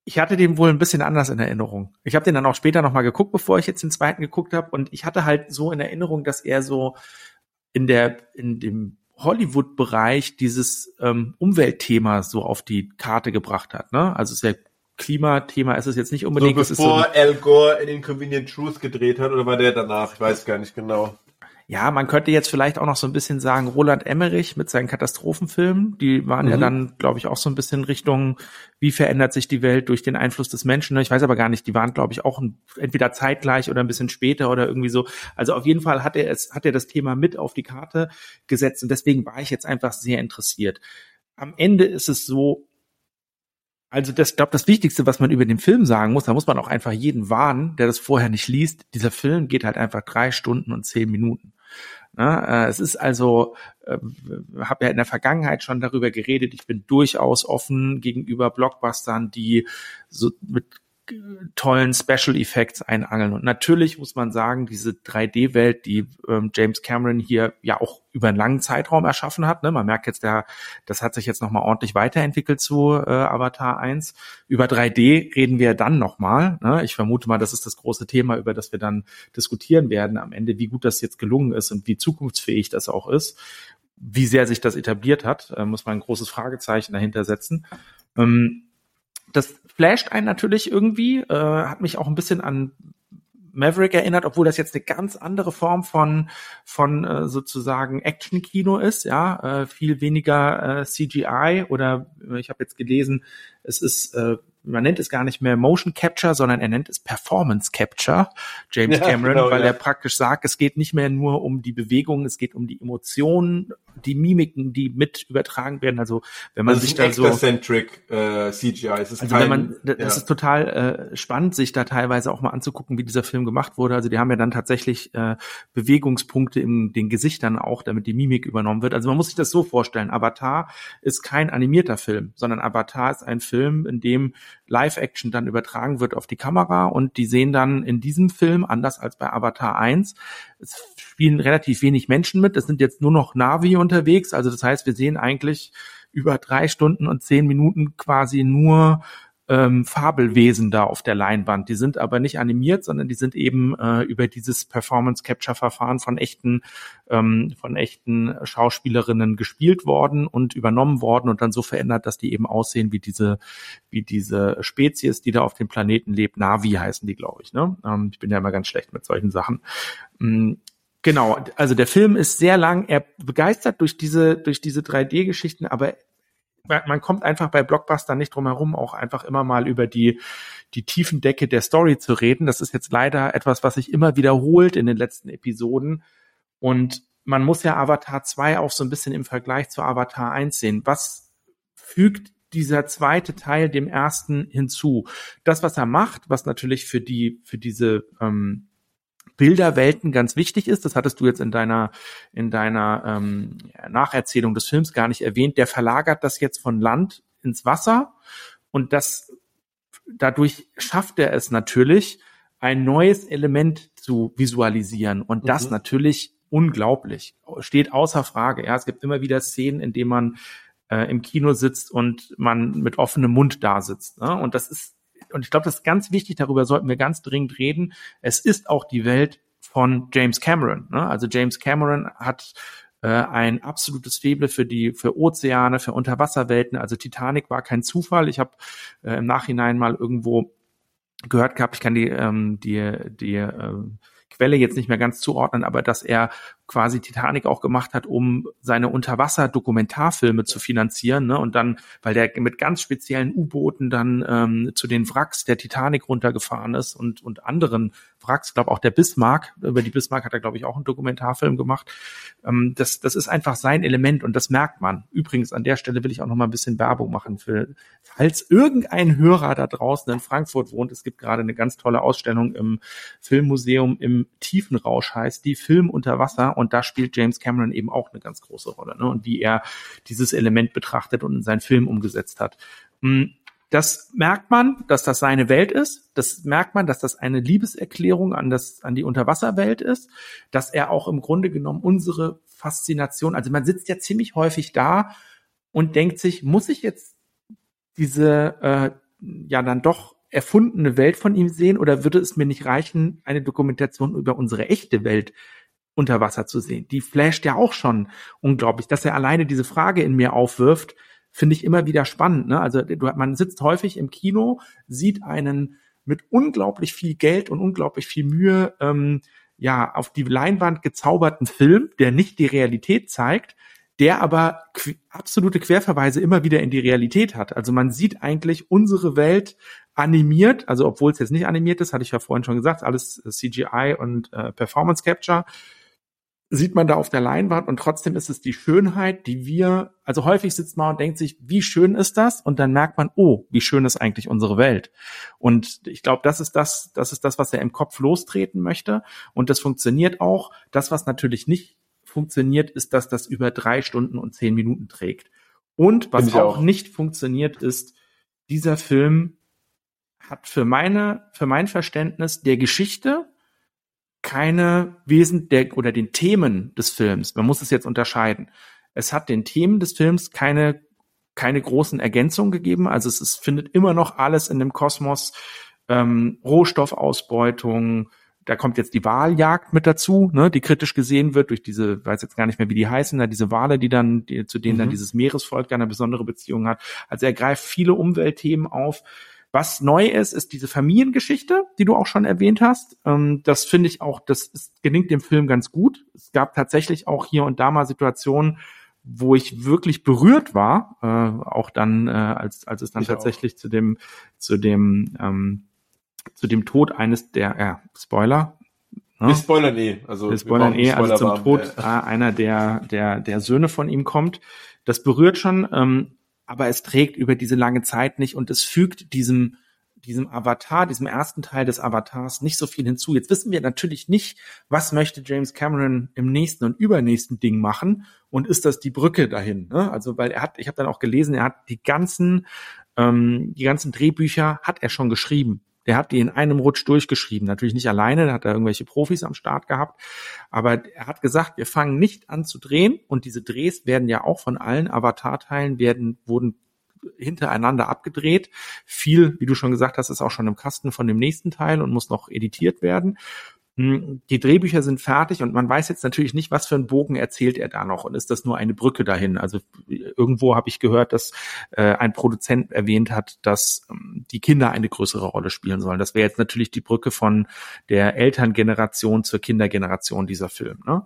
ich hatte den wohl ein bisschen anders in Erinnerung. Ich habe den dann auch später nochmal geguckt, bevor ich jetzt den zweiten geguckt habe. Und ich hatte halt so in Erinnerung, dass er so in der, in dem Hollywood-Bereich dieses ähm, Umweltthema so auf die Karte gebracht hat. Ne? Also es wäre Klimathema ist es jetzt nicht unbedingt. So bevor so Al Gore in Inconvenient Truth gedreht hat oder war der danach? Ich weiß gar nicht genau. Ja, man könnte jetzt vielleicht auch noch so ein bisschen sagen, Roland Emmerich mit seinen Katastrophenfilmen, die waren mhm. ja dann, glaube ich, auch so ein bisschen Richtung, wie verändert sich die Welt durch den Einfluss des Menschen. Ich weiß aber gar nicht, die waren, glaube ich, auch ein, entweder zeitgleich oder ein bisschen später oder irgendwie so. Also auf jeden Fall hat er es, hat er das Thema mit auf die Karte gesetzt und deswegen war ich jetzt einfach sehr interessiert. Am Ende ist es so, also das, glaube das Wichtigste, was man über den Film sagen muss, da muss man auch einfach jeden warnen, der das vorher nicht liest. Dieser Film geht halt einfach drei Stunden und zehn Minuten. Na, äh, es ist also, äh, habe ja in der Vergangenheit schon darüber geredet. Ich bin durchaus offen gegenüber Blockbustern, die so mit tollen Special Effects einangeln. Und natürlich muss man sagen, diese 3D-Welt, die ähm, James Cameron hier ja auch über einen langen Zeitraum erschaffen hat. Ne? Man merkt jetzt, der, das hat sich jetzt nochmal ordentlich weiterentwickelt zu äh, Avatar 1. Über 3D reden wir dann nochmal. Ne? Ich vermute mal, das ist das große Thema, über das wir dann diskutieren werden am Ende, wie gut das jetzt gelungen ist und wie zukunftsfähig das auch ist. Wie sehr sich das etabliert hat, äh, muss man ein großes Fragezeichen dahinter setzen. Ähm, das flasht einen natürlich irgendwie, äh, hat mich auch ein bisschen an Maverick erinnert, obwohl das jetzt eine ganz andere Form von von äh, sozusagen Action-Kino ist, ja, äh, viel weniger äh, CGI oder äh, ich habe jetzt gelesen, es ist äh, man nennt es gar nicht mehr Motion Capture, sondern er nennt es Performance Capture, James ja, Cameron, genau, weil ja. er praktisch sagt, es geht nicht mehr nur um die Bewegung, es geht um die Emotionen, die Mimiken, die mit übertragen werden. Also wenn man das sich da so äh, CGI. Es ist also kein, wenn man, das ja. ist total äh, spannend, sich da teilweise auch mal anzugucken, wie dieser Film gemacht wurde. Also die haben ja dann tatsächlich äh, Bewegungspunkte in den Gesichtern auch, damit die Mimik übernommen wird. Also man muss sich das so vorstellen: Avatar ist kein animierter Film, sondern Avatar ist ein Film, in dem Live-Action dann übertragen wird auf die Kamera und die sehen dann in diesem Film, anders als bei Avatar 1, es spielen relativ wenig Menschen mit, es sind jetzt nur noch Navi unterwegs, also das heißt, wir sehen eigentlich über drei Stunden und zehn Minuten quasi nur ähm, Fabelwesen da auf der Leinwand. Die sind aber nicht animiert, sondern die sind eben äh, über dieses Performance Capture Verfahren von echten ähm, von echten Schauspielerinnen gespielt worden und übernommen worden und dann so verändert, dass die eben aussehen wie diese wie diese Spezies, die da auf dem Planeten lebt. Navi heißen die, glaube ich. Ne? Ähm, ich bin ja immer ganz schlecht mit solchen Sachen. Mm, genau, also der Film ist sehr lang. Er begeistert durch diese durch diese 3D-Geschichten, aber man kommt einfach bei Blockbuster nicht drum herum, auch einfach immer mal über die, die tiefen Decke der Story zu reden. Das ist jetzt leider etwas, was sich immer wiederholt in den letzten Episoden. Und man muss ja Avatar 2 auch so ein bisschen im Vergleich zu Avatar 1 sehen. Was fügt dieser zweite Teil dem ersten hinzu? Das, was er macht, was natürlich für die, für diese ähm, Bilderwelten ganz wichtig ist. Das hattest du jetzt in deiner in deiner ähm, Nacherzählung des Films gar nicht erwähnt. Der verlagert das jetzt von Land ins Wasser und das dadurch schafft er es natürlich, ein neues Element zu visualisieren und das mhm. natürlich unglaublich steht außer Frage. Ja, es gibt immer wieder Szenen, in denen man äh, im Kino sitzt und man mit offenem Mund da sitzt. Ne? Und das ist und ich glaube, das ist ganz wichtig, darüber sollten wir ganz dringend reden. Es ist auch die Welt von James Cameron. Ne? Also James Cameron hat äh, ein absolutes Feble für die für Ozeane, für Unterwasserwelten. Also Titanic war kein Zufall. Ich habe äh, im Nachhinein mal irgendwo gehört gehabt, ich kann die ähm, die die äh, Quelle jetzt nicht mehr ganz zuordnen, aber dass er quasi Titanic auch gemacht hat, um seine Unterwasser-Dokumentarfilme zu finanzieren. Ne? Und dann, weil der mit ganz speziellen U-Booten dann ähm, zu den Wracks der Titanic runtergefahren ist und, und anderen Wracks, ich glaube auch der Bismarck, über die Bismarck hat er, glaube ich, auch einen Dokumentarfilm gemacht. Ähm, das, das ist einfach sein Element und das merkt man. Übrigens, an der Stelle will ich auch noch mal ein bisschen Werbung machen für, falls irgendein Hörer da draußen in Frankfurt wohnt. Es gibt gerade eine ganz tolle Ausstellung im Filmmuseum im Tiefenrausch heißt die Film unter Wasser und da spielt James Cameron eben auch eine ganz große Rolle. Ne? Und wie er dieses Element betrachtet und in seinen Film umgesetzt hat. Hm, das merkt man, dass das seine Welt ist. Das merkt man, dass das eine Liebeserklärung an das, an die Unterwasserwelt ist. Dass er auch im Grunde genommen unsere Faszination, also man sitzt ja ziemlich häufig da und denkt sich, muss ich jetzt diese, äh, ja dann doch erfundene Welt von ihm sehen oder würde es mir nicht reichen, eine Dokumentation über unsere echte Welt unter Wasser zu sehen? Die flasht ja auch schon unglaublich, dass er alleine diese Frage in mir aufwirft, finde ich immer wieder spannend. Ne? Also man sitzt häufig im Kino, sieht einen mit unglaublich viel Geld und unglaublich viel Mühe ähm, ja auf die Leinwand gezauberten Film, der nicht die Realität zeigt, der aber qu absolute Querverweise immer wieder in die Realität hat. Also man sieht eigentlich unsere Welt animiert, also obwohl es jetzt nicht animiert ist, hatte ich ja vorhin schon gesagt, alles CGI und äh, Performance Capture sieht man da auf der Leinwand und trotzdem ist es die Schönheit, die wir, also häufig sitzt man und denkt sich, wie schön ist das? Und dann merkt man, oh, wie schön ist eigentlich unsere Welt. Und ich glaube, das ist das, das ist das, was er im Kopf lostreten möchte. Und das funktioniert auch. Das, was natürlich nicht funktioniert, ist, dass das über drei Stunden und zehn Minuten trägt. Und was auch, auch nicht funktioniert, ist, dieser Film hat für meine, für mein Verständnis der Geschichte keine Wesen der oder den Themen des Films. Man muss es jetzt unterscheiden. Es hat den Themen des Films keine keine großen Ergänzungen gegeben. Also es ist, findet immer noch alles in dem Kosmos ähm, Rohstoffausbeutung. Da kommt jetzt die Wahljagd mit dazu, ne, die kritisch gesehen wird durch diese, weiß jetzt gar nicht mehr, wie die heißen, da diese Wale, die dann, die, zu denen mhm. dann dieses Meeresvolk dann eine besondere Beziehung hat. Also er greift viele Umweltthemen auf. Was neu ist, ist diese Familiengeschichte, die du auch schon erwähnt hast. Ähm, das finde ich auch, das ist, gelingt dem Film ganz gut. Es gab tatsächlich auch hier und da mal Situationen, wo ich wirklich berührt war, äh, auch dann, äh, als, als es dann ich tatsächlich auch. zu dem, zu dem, ähm, zu dem Tod eines der, ja, Spoiler, Ne? Wir spoilern eh. Also wir spoilern eh, also zum Tod äh, einer der, der, der Söhne von ihm kommt. Das berührt schon. Ähm, aber es trägt über diese lange Zeit nicht und es fügt diesem diesem Avatar, diesem ersten Teil des Avatars nicht so viel hinzu. Jetzt wissen wir natürlich nicht, was möchte James Cameron im nächsten und übernächsten Ding machen und ist das die Brücke dahin? Ne? Also weil er hat, ich habe dann auch gelesen, er hat die ganzen ähm, die ganzen Drehbücher hat er schon geschrieben. Der hat die in einem Rutsch durchgeschrieben. Natürlich nicht alleine, da hat er irgendwelche Profis am Start gehabt. Aber er hat gesagt, wir fangen nicht an zu drehen. Und diese Drehs werden ja auch von allen Avatar-Teilen werden, wurden hintereinander abgedreht. Viel, wie du schon gesagt hast, ist auch schon im Kasten von dem nächsten Teil und muss noch editiert werden. Hm, die Drehbücher sind fertig und man weiß jetzt natürlich nicht, was für einen Bogen erzählt er da noch und ist das nur eine Brücke dahin. Also irgendwo habe ich gehört, dass äh, ein Produzent erwähnt hat, dass ähm, die Kinder eine größere Rolle spielen sollen. Das wäre jetzt natürlich die Brücke von der Elterngeneration zur Kindergeneration dieser Film. Ne?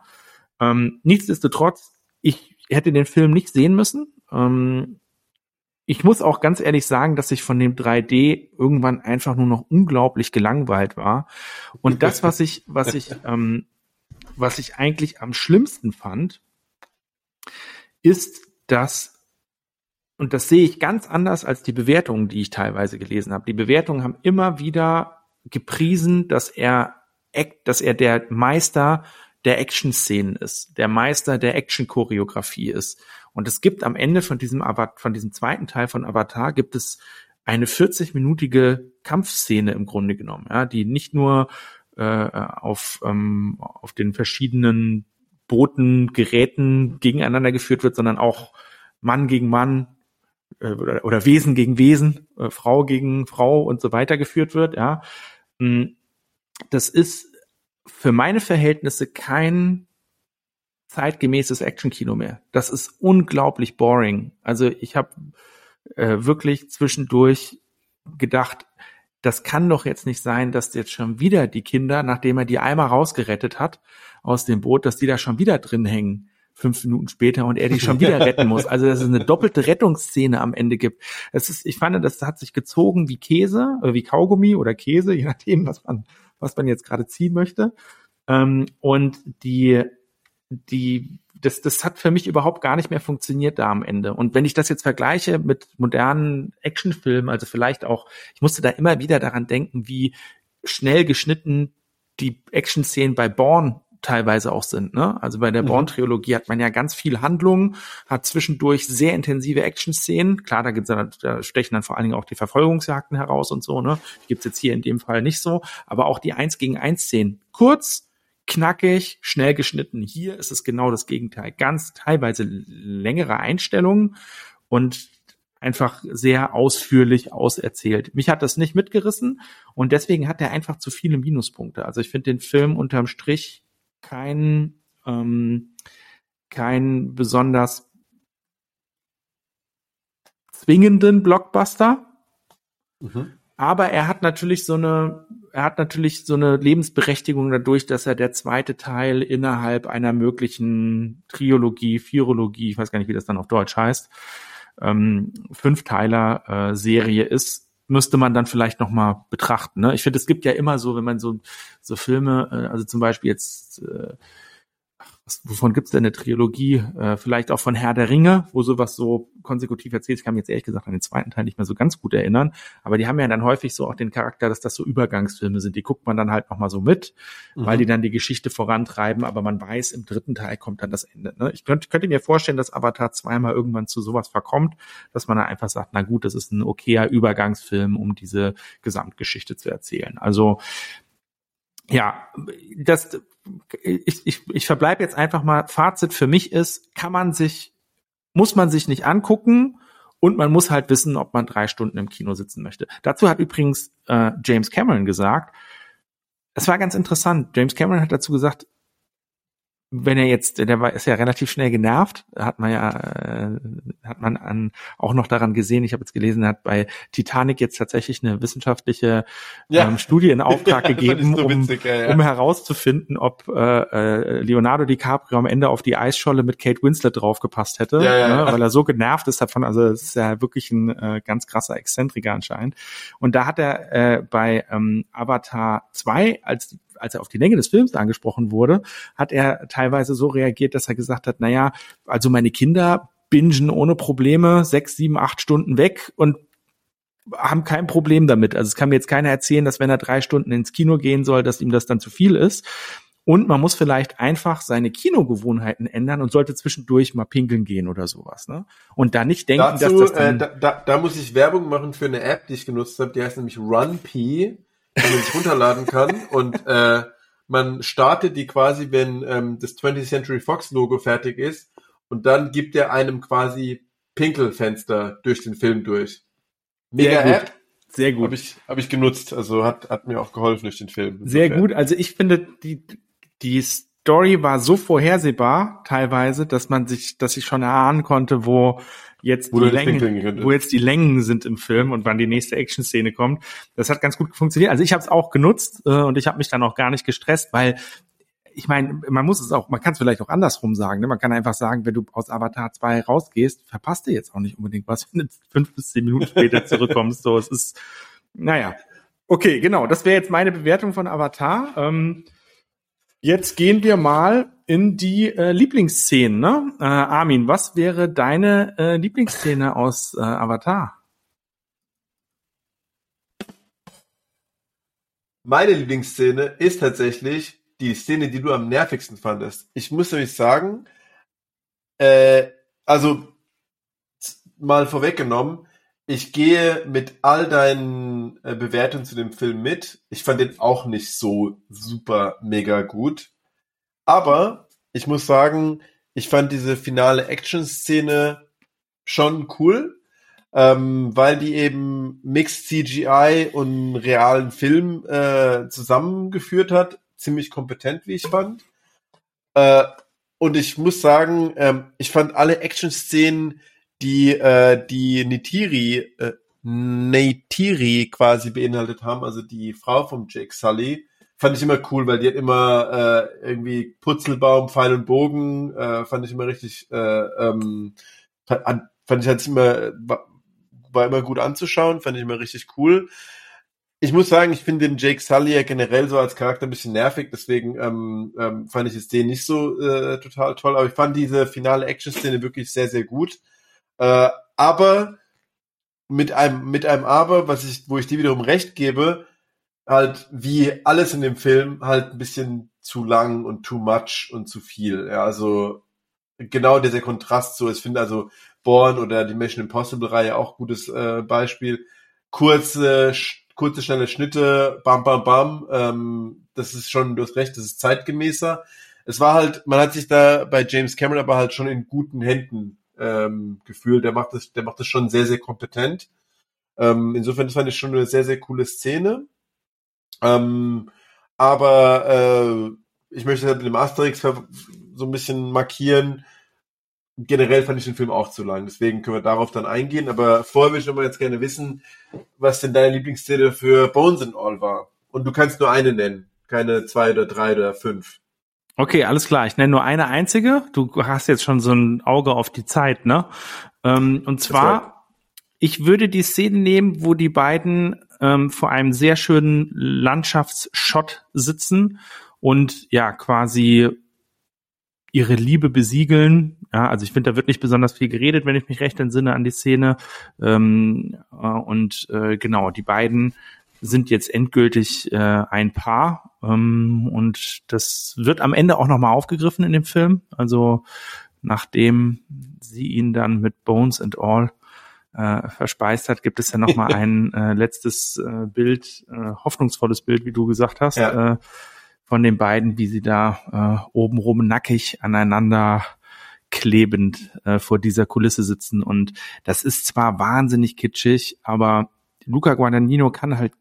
Ähm, nichtsdestotrotz, ich hätte den Film nicht sehen müssen. Ähm, ich muss auch ganz ehrlich sagen, dass ich von dem 3D irgendwann einfach nur noch unglaublich gelangweilt war. Und das, was ich, was ich, ähm, was ich eigentlich am schlimmsten fand, ist, dass, und das sehe ich ganz anders als die Bewertungen, die ich teilweise gelesen habe. Die Bewertungen haben immer wieder gepriesen, dass er, dass er der Meister der Action-Szenen ist, der Meister der Action-Choreografie ist. Und es gibt am Ende von diesem, von diesem zweiten Teil von Avatar gibt es eine 40-minütige Kampfszene im Grunde genommen, ja, die nicht nur äh, auf, ähm, auf den verschiedenen Booten, Geräten gegeneinander geführt wird, sondern auch Mann gegen Mann äh, oder, oder Wesen gegen Wesen, äh, Frau gegen Frau und so weiter geführt wird, ja. Hm, das ist für meine Verhältnisse kein zeitgemäßes Actionkino mehr. Das ist unglaublich boring. Also ich habe äh, wirklich zwischendurch gedacht, das kann doch jetzt nicht sein, dass jetzt schon wieder die Kinder, nachdem er die einmal rausgerettet hat aus dem Boot, dass die da schon wieder drin hängen fünf Minuten später und er die schon wieder retten muss. Also dass es eine doppelte Rettungsszene am Ende gibt. Es ist, ich fand, das hat sich gezogen wie Käse, äh, wie Kaugummi oder Käse, je nachdem, was man, was man jetzt gerade ziehen möchte. Ähm, und die die, das, das hat für mich überhaupt gar nicht mehr funktioniert da am Ende. Und wenn ich das jetzt vergleiche mit modernen Actionfilmen, also vielleicht auch, ich musste da immer wieder daran denken, wie schnell geschnitten die Action-Szenen bei Born teilweise auch sind. Ne? Also bei der mhm. Born-Trilogie hat man ja ganz viel Handlung, hat zwischendurch sehr intensive Action-Szenen. Klar, da, gibt's dann, da stechen dann vor allen Dingen auch die Verfolgungsjagden heraus und so. Ne? Die gibt's jetzt hier in dem Fall nicht so. Aber auch die Eins gegen Eins Szenen. Kurz, knackig, schnell geschnitten. Hier ist es genau das Gegenteil. Ganz teilweise längere Einstellungen und einfach sehr ausführlich auserzählt. Mich hat das nicht mitgerissen und deswegen hat er einfach zu viele Minuspunkte. Also ich finde den Film unterm Strich kein, ähm, kein besonders zwingenden Blockbuster. Mhm. Aber er hat natürlich so eine, er hat natürlich so eine Lebensberechtigung dadurch, dass er der zweite Teil innerhalb einer möglichen Triologie, Vierologie, ich weiß gar nicht, wie das dann auf Deutsch heißt, ähm, Fünfteiler-Serie äh, ist, müsste man dann vielleicht noch mal betrachten. Ne? Ich finde, es gibt ja immer so, wenn man so so Filme, äh, also zum Beispiel jetzt äh, was, wovon gibt's denn eine Trilogie? Äh, vielleicht auch von Herr der Ringe, wo sowas so konsekutiv erzählt. Ich kann mich jetzt ehrlich gesagt an den zweiten Teil nicht mehr so ganz gut erinnern. Aber die haben ja dann häufig so auch den Charakter, dass das so Übergangsfilme sind. Die guckt man dann halt noch mal so mit, mhm. weil die dann die Geschichte vorantreiben. Aber man weiß, im dritten Teil kommt dann das Ende. Ne? Ich könnte, könnte mir vorstellen, dass Avatar zweimal irgendwann zu sowas verkommt, dass man dann einfach sagt, na gut, das ist ein okayer Übergangsfilm, um diese Gesamtgeschichte zu erzählen. Also ja, das ich, ich, ich verbleibe jetzt einfach mal, Fazit für mich ist, kann man sich, muss man sich nicht angucken und man muss halt wissen, ob man drei Stunden im Kino sitzen möchte. Dazu hat übrigens äh, James Cameron gesagt, es war ganz interessant. James Cameron hat dazu gesagt, wenn er jetzt, der war, ist ja relativ schnell genervt, hat man ja, äh, hat man an, auch noch daran gesehen, ich habe jetzt gelesen, er hat bei Titanic jetzt tatsächlich eine wissenschaftliche ja. ähm, Studie in Auftrag gegeben, so witzig, um, ja, ja. um herauszufinden, ob äh, äh, Leonardo DiCaprio am Ende auf die Eisscholle mit Kate Winslet draufgepasst hätte, ne, weil er so genervt ist davon, also es ist ja wirklich ein äh, ganz krasser Exzentriker anscheinend. Und da hat er äh, bei ähm, Avatar 2, als als er auf die Länge des Films angesprochen wurde, hat er teilweise so reagiert, dass er gesagt hat, naja, also meine Kinder bingen ohne Probleme sechs, sieben, acht Stunden weg und haben kein Problem damit. Also es kann mir jetzt keiner erzählen, dass wenn er drei Stunden ins Kino gehen soll, dass ihm das dann zu viel ist. Und man muss vielleicht einfach seine Kinogewohnheiten ändern und sollte zwischendurch mal pinkeln gehen oder sowas. Ne? Und da nicht denken, Dazu, dass das dann äh, da, da, da muss ich Werbung machen für eine App, die ich genutzt habe, die heißt nämlich RunP die man sich runterladen kann und äh, man startet die quasi, wenn ähm, das 20th Century Fox Logo fertig ist und dann gibt er einem quasi Pinkelfenster durch den Film durch. Mega Sehr App. Sehr gut. Habe ich, hab ich genutzt, also hat, hat mir auch geholfen durch den Film. Sehr gut, also ich finde, die, die Story war so vorhersehbar teilweise, dass man sich, dass ich schon erahnen konnte, wo jetzt wo die Längen, wo jetzt die Längen sind im Film und wann die nächste Action-Szene kommt. Das hat ganz gut funktioniert. Also ich habe es auch genutzt äh, und ich habe mich dann auch gar nicht gestresst, weil ich meine, man muss es auch, man kann es vielleicht auch andersrum sagen. Ne? Man kann einfach sagen, wenn du aus Avatar 2 rausgehst, verpasst du jetzt auch nicht unbedingt was, wenn du fünf bis zehn Minuten später zurückkommst. So, es ist, naja. Okay, genau. Das wäre jetzt meine Bewertung von Avatar. Ähm, Jetzt gehen wir mal in die äh, Lieblingsszenen. Ne? Äh, Armin, was wäre deine äh, Lieblingsszene aus äh, Avatar? Meine Lieblingsszene ist tatsächlich die Szene, die du am nervigsten fandest. Ich muss nämlich sagen, äh, also mal vorweggenommen, ich gehe mit all deinen äh, Bewertungen zu dem Film mit. Ich fand den auch nicht so super mega gut. Aber ich muss sagen, ich fand diese finale Action-Szene schon cool, ähm, weil die eben Mixed CGI und realen Film äh, zusammengeführt hat. Ziemlich kompetent, wie ich fand. Äh, und ich muss sagen, ähm, ich fand alle Action-Szenen die äh, die Nitiri äh, Neytiri quasi beinhaltet haben, also die Frau vom Jake Sully, fand ich immer cool, weil die hat immer äh, irgendwie Putzelbaum, Pfeil und Bogen, äh, fand ich immer richtig, äh, ähm, fand, ich halt immer, war, war immer gut anzuschauen, fand ich immer richtig cool. Ich muss sagen, ich finde den Jake Sully ja generell so als Charakter ein bisschen nervig, deswegen ähm, ähm, fand ich jetzt den nicht so äh, total toll, aber ich fand diese finale Action-Szene wirklich sehr, sehr gut. Äh, aber mit einem, mit einem Aber, was ich, wo ich dir wiederum recht gebe, halt wie alles in dem Film halt ein bisschen zu lang und too much und zu viel. Ja, also genau dieser Kontrast so. Ich finde also Born oder die Mission Impossible Reihe auch gutes äh, Beispiel. Kurze, kurze, schnelle Schnitte, bam, bam, bam. Ähm, das ist schon, du hast recht, das ist zeitgemäßer. Es war halt, man hat sich da bei James Cameron aber halt schon in guten Händen ähm, gefühlt. Der macht das, der macht das schon sehr, sehr kompetent. Ähm, insofern, das fand ich schon eine sehr, sehr coole Szene. Ähm, aber äh, ich möchte halt mit dem Asterix so ein bisschen markieren. Generell fand ich den Film auch zu lang, deswegen können wir darauf dann eingehen. Aber vorher würde ich aber jetzt gerne wissen, was denn deine Lieblingsszene für Bones and All war. Und du kannst nur eine nennen, keine zwei oder drei oder fünf. Okay, alles klar. Ich nenne nur eine einzige. Du hast jetzt schon so ein Auge auf die Zeit, ne? Ähm, und zwar, ich würde die Szene nehmen, wo die beiden ähm, vor einem sehr schönen Landschaftsshot sitzen und ja, quasi ihre Liebe besiegeln. Ja, also ich finde, da wird nicht besonders viel geredet, wenn ich mich recht entsinne an die Szene. Ähm, äh, und äh, genau, die beiden sind jetzt endgültig äh, ein Paar und das wird am Ende auch nochmal aufgegriffen in dem Film. Also nachdem sie ihn dann mit Bones and All äh, verspeist hat, gibt es ja nochmal ein äh, letztes äh, Bild, äh, hoffnungsvolles Bild, wie du gesagt hast, ja. äh, von den beiden, wie sie da äh, obenrum nackig aneinander klebend äh, vor dieser Kulisse sitzen. Und das ist zwar wahnsinnig kitschig, aber Luca Guadagnino kann halt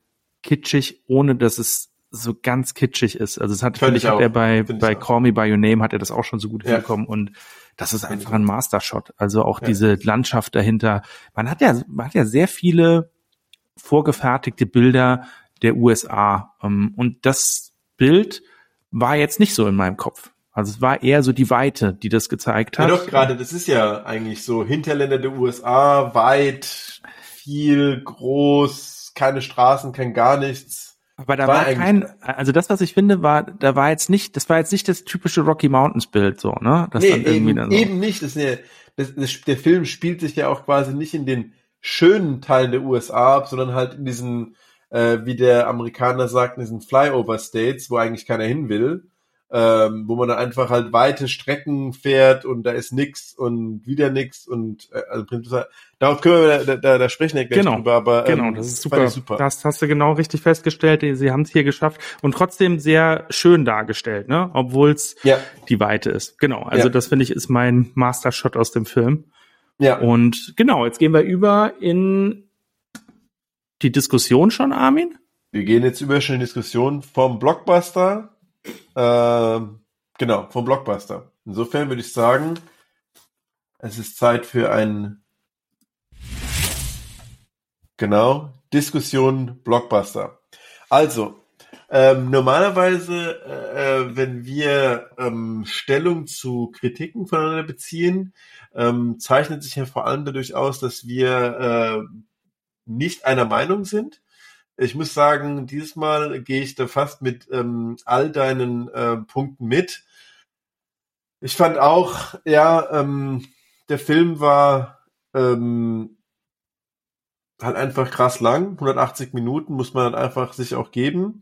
kitschig, ohne dass es so ganz kitschig ist. Also es hat, finde ich, hat er bei, bei Call Me By Your Name hat er das auch schon so gut ja. hinbekommen und das ist einfach ein Mastershot. Also auch ja. diese Landschaft dahinter. Man hat ja, man hat ja sehr viele vorgefertigte Bilder der USA. Ähm, und das Bild war jetzt nicht so in meinem Kopf. Also es war eher so die Weite, die das gezeigt hat. Ja doch, gerade, das ist ja eigentlich so Hinterländer der USA, weit, viel, groß, keine Straßen, kein gar nichts. Aber da war, war kein, also das, was ich finde, war, da war jetzt nicht, das war jetzt nicht das typische Rocky Mountains Bild, so, ne? Das nee, eben, so. eben nicht. Das, eine, das, das, der Film spielt sich ja auch quasi nicht in den schönen Teilen der USA ab, sondern halt in diesen, äh, wie der Amerikaner sagt, in diesen Flyover States, wo eigentlich keiner hin will ähm, wo man dann einfach halt weite Strecken fährt und da ist nix und wieder nix und äh, also darauf können wir da, da, da sprechen wir gleich genau, drüber, aber ähm, genau, das ist super. super. Das hast du genau richtig festgestellt. Sie haben es hier geschafft und trotzdem sehr schön dargestellt, ne? Obwohl es ja. die Weite ist. Genau, also ja. das finde ich ist mein Mastershot aus dem Film. Ja. Und genau, jetzt gehen wir über in die Diskussion schon, Armin. Wir gehen jetzt über schon in die Diskussion vom Blockbuster äh, genau, vom Blockbuster. Insofern würde ich sagen, es ist Zeit für ein genau Diskussion Blockbuster. Also ähm, normalerweise, äh, wenn wir ähm, Stellung zu Kritiken voneinander beziehen, ähm, zeichnet sich ja vor allem dadurch aus, dass wir äh, nicht einer Meinung sind ich muss sagen, dieses Mal gehe ich da fast mit ähm, all deinen äh, Punkten mit. Ich fand auch, ja, ähm, der Film war ähm, halt einfach krass lang, 180 Minuten muss man halt einfach sich auch geben.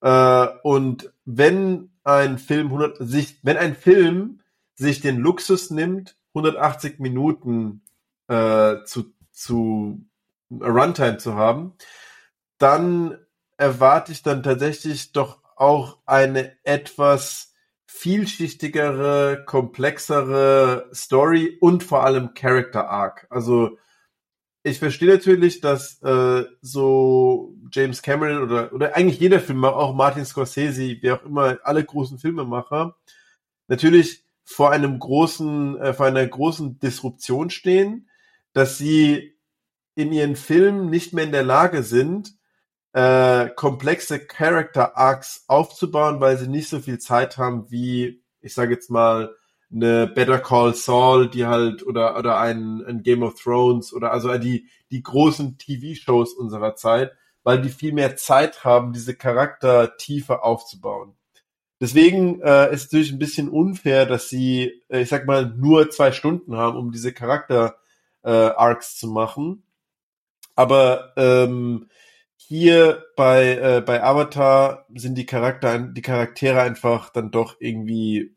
Äh, und wenn ein Film 100, sich, wenn ein Film sich den Luxus nimmt, 180 Minuten äh, zu, zu Runtime zu haben, dann erwarte ich dann tatsächlich doch auch eine etwas vielschichtigere, komplexere Story und vor allem Character Arc. Also ich verstehe natürlich, dass äh, so James Cameron oder oder eigentlich jeder Filmemacher, auch Martin Scorsese, wie auch immer, alle großen Filmemacher, natürlich vor einem großen, äh, vor einer großen Disruption stehen, dass sie in ihren Filmen nicht mehr in der Lage sind, äh, komplexe Character Arcs aufzubauen, weil sie nicht so viel Zeit haben wie, ich sage jetzt mal, eine Better Call Saul, die halt oder oder ein, ein Game of Thrones oder also die die großen TV-Shows unserer Zeit, weil die viel mehr Zeit haben, diese Charaktertiefe aufzubauen. Deswegen äh, ist es natürlich ein bisschen unfair, dass sie, äh, ich sag mal, nur zwei Stunden haben, um diese Charakter äh, Arcs zu machen. Aber ähm, hier bei, äh, bei Avatar sind die Charakter, die Charaktere einfach dann doch irgendwie,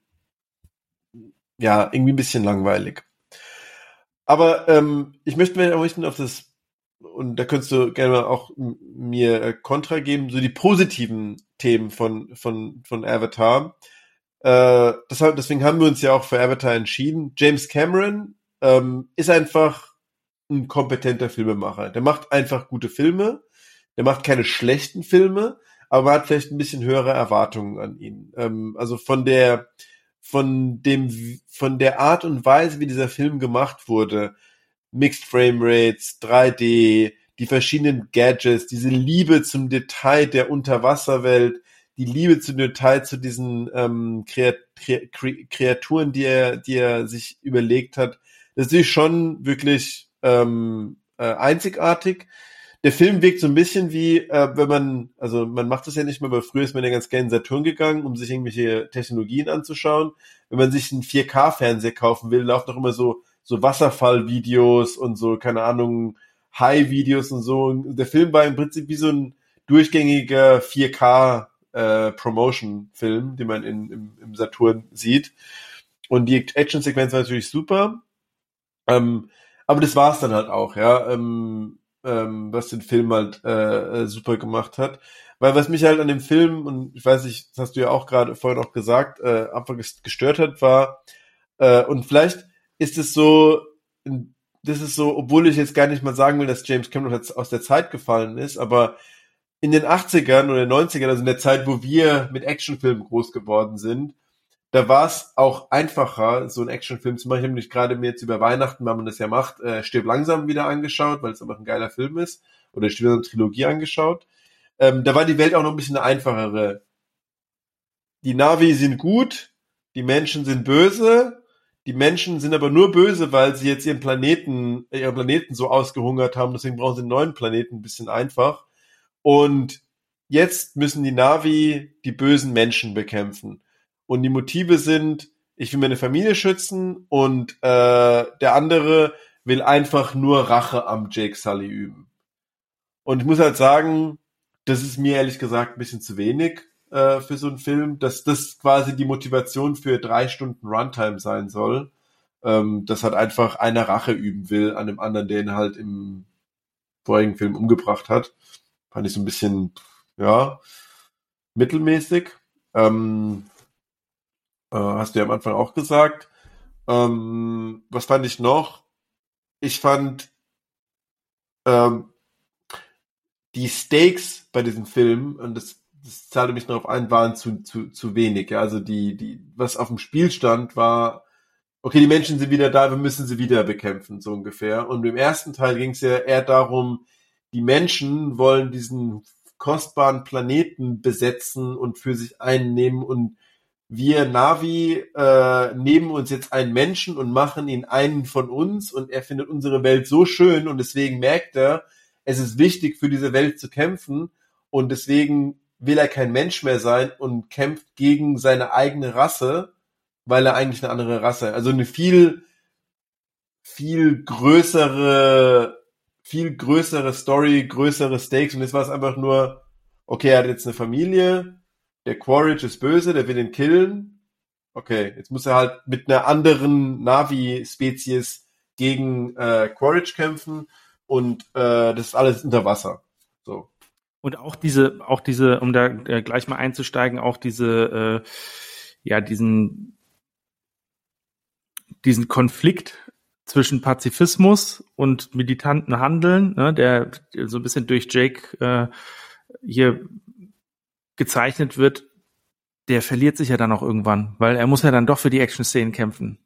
ja, irgendwie ein bisschen langweilig. Aber ähm, ich möchte mir möchten auf das, und da könntest du gerne auch mir äh, Kontra geben, so die positiven Themen von, von, von Avatar. Äh, deshalb, deswegen haben wir uns ja auch für Avatar entschieden. James Cameron ähm, ist einfach ein kompetenter Filmemacher. Der macht einfach gute Filme. Der macht keine schlechten Filme, aber man hat vielleicht ein bisschen höhere Erwartungen an ihn. Ähm, also von der, von dem, von der Art und Weise, wie dieser Film gemacht wurde, Mixed Frame Rates, 3D, die verschiedenen Gadgets, diese Liebe zum Detail der Unterwasserwelt, die Liebe zum Detail zu diesen ähm, Kreaturen, die er, die er sich überlegt hat, das ist schon wirklich ähm, äh, einzigartig der Film wirkt so ein bisschen wie, äh, wenn man, also man macht das ja nicht mehr, aber früher ist man ja ganz gerne in Saturn gegangen, um sich irgendwelche Technologien anzuschauen. Wenn man sich einen 4K-Fernseher kaufen will, laufen doch immer so, so Wasserfallvideos und so, keine Ahnung, High-Videos und so. Der Film war im Prinzip wie so ein durchgängiger 4K äh, den man in, im, im Saturn sieht. Und die Action-Sequenz war natürlich super. Ähm, aber das war's dann halt auch, ja. Ähm, ähm, was den Film halt äh, äh, super gemacht hat. Weil was mich halt an dem Film, und ich weiß nicht, das hast du ja auch gerade vorhin auch gesagt, äh, einfach gestört hat, war, äh, und vielleicht ist es so, das ist so, obwohl ich jetzt gar nicht mal sagen will, dass James Cameron aus der Zeit gefallen ist, aber in den 80ern oder 90ern, also in der Zeit, wo wir mit Actionfilmen groß geworden sind, da war es auch einfacher, so einen Actionfilm zu machen. Ich habe nämlich gerade mir jetzt über Weihnachten, weil man das ja macht, äh, Stirb langsam wieder angeschaut, weil es einfach ein geiler Film ist. Oder Stirb langsam Trilogie angeschaut. Ähm, da war die Welt auch noch ein bisschen eine einfachere. Die Navi sind gut, die Menschen sind böse, die Menschen sind aber nur böse, weil sie jetzt ihren Planeten, ihren Planeten so ausgehungert haben, deswegen brauchen sie einen neuen Planeten, ein bisschen einfach. Und jetzt müssen die Navi die bösen Menschen bekämpfen. Und die Motive sind, ich will meine Familie schützen und äh, der andere will einfach nur Rache am Jake Sully üben. Und ich muss halt sagen, das ist mir ehrlich gesagt ein bisschen zu wenig äh, für so einen Film, dass das quasi die Motivation für drei Stunden Runtime sein soll. Ähm, dass halt einfach einer Rache üben will an dem anderen, der ihn halt im vorigen Film umgebracht hat. Fand ich so ein bisschen, ja, mittelmäßig. Ähm, äh, hast du ja am Anfang auch gesagt. Ähm, was fand ich noch? Ich fand ähm, die Stakes bei diesem Film, und das, das zahlte mich darauf ein, waren zu, zu, zu wenig. Ja? Also die, die, was auf dem Spiel stand, war, okay, die Menschen sind wieder da, wir müssen sie wieder bekämpfen, so ungefähr. Und im ersten Teil ging es ja eher darum, die Menschen wollen diesen kostbaren Planeten besetzen und für sich einnehmen und wir Navi äh, nehmen uns jetzt einen Menschen und machen ihn einen von uns und er findet unsere Welt so schön und deswegen merkt er, es ist wichtig für diese Welt zu kämpfen und deswegen will er kein Mensch mehr sein und kämpft gegen seine eigene Rasse, weil er eigentlich eine andere Rasse, also eine viel viel größere viel größere Story, größere Stakes und jetzt war es einfach nur okay, er hat jetzt eine Familie, der Quaritch ist böse, der will ihn killen. Okay, jetzt muss er halt mit einer anderen Navi-Spezies gegen äh, Quaritch kämpfen und äh, das ist alles unter Wasser. So. Und auch diese, auch diese, um da äh, gleich mal einzusteigen, auch diese, äh, ja, diesen, diesen Konflikt zwischen Pazifismus und militanten Handeln, ne, der so ein bisschen durch Jake äh, hier gezeichnet wird, der verliert sich ja dann auch irgendwann, weil er muss ja dann doch für die Action-Szenen kämpfen.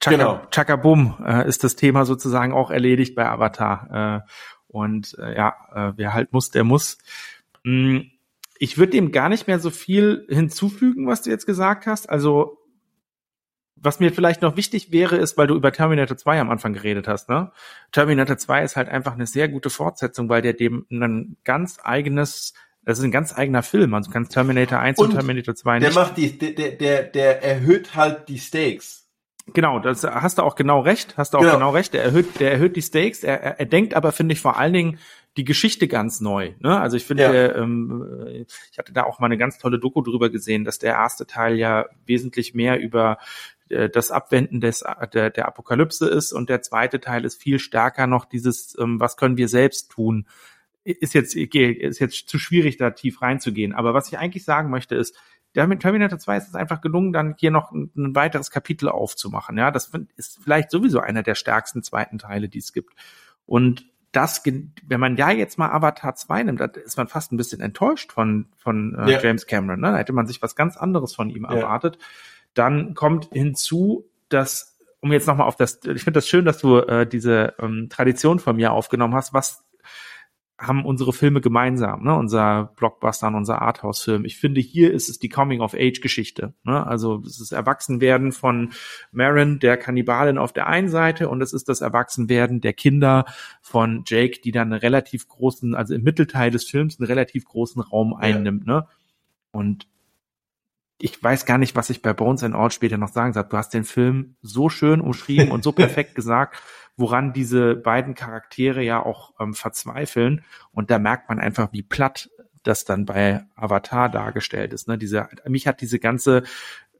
Chaka, genau. Chaka Boom äh, ist das Thema sozusagen auch erledigt bei Avatar. Äh, und äh, ja, äh, wer halt muss, der muss. Hm, ich würde dem gar nicht mehr so viel hinzufügen, was du jetzt gesagt hast. Also was mir vielleicht noch wichtig wäre, ist, weil du über Terminator 2 am Anfang geredet hast, ne? Terminator 2 ist halt einfach eine sehr gute Fortsetzung, weil der dem ein ganz eigenes das ist ein ganz eigener Film. Also du kannst Terminator 1 und, und Terminator 2 nicht. Der macht die, der, der, der erhöht halt die Stakes. Genau, das hast du auch genau recht, hast du auch genau, genau recht. Der erhöht, der erhöht die Stakes. Er, er, er denkt aber, finde ich, vor allen Dingen die Geschichte ganz neu. Ne? Also ich finde, ja. ähm, ich hatte da auch mal eine ganz tolle Doku drüber gesehen, dass der erste Teil ja wesentlich mehr über äh, das Abwenden des, der, der Apokalypse ist und der zweite Teil ist viel stärker noch dieses, ähm, was können wir selbst tun. Ist jetzt, ist jetzt zu schwierig, da tief reinzugehen. Aber was ich eigentlich sagen möchte, ist, der mit Terminator 2 ist es einfach gelungen, dann hier noch ein, ein, weiteres Kapitel aufzumachen. Ja, das ist vielleicht sowieso einer der stärksten zweiten Teile, die es gibt. Und das, wenn man ja jetzt mal Avatar 2 nimmt, da ist man fast ein bisschen enttäuscht von, von äh, ja. James Cameron. Ne? Da hätte man sich was ganz anderes von ihm ja. erwartet. Dann kommt hinzu, dass, um jetzt nochmal auf das, ich finde das schön, dass du äh, diese ähm, Tradition von mir aufgenommen hast, was haben unsere Filme gemeinsam, ne? unser Blockbuster und unser Arthouse-Film. Ich finde, hier ist es die Coming-of-Age-Geschichte. Ne? Also es ist Erwachsenwerden von Marin, der Kannibalin auf der einen Seite, und es ist das Erwachsenwerden der Kinder von Jake, die dann einen relativ großen, also im Mittelteil des Films einen relativ großen Raum einnimmt. Ja. Ne? Und ich weiß gar nicht, was ich bei Bones and All später noch sagen soll. Du hast den Film so schön umschrieben und so perfekt gesagt woran diese beiden Charaktere ja auch ähm, verzweifeln. Und da merkt man einfach, wie platt das dann bei Avatar dargestellt ist. Ne? Diese, mich hat diese ganze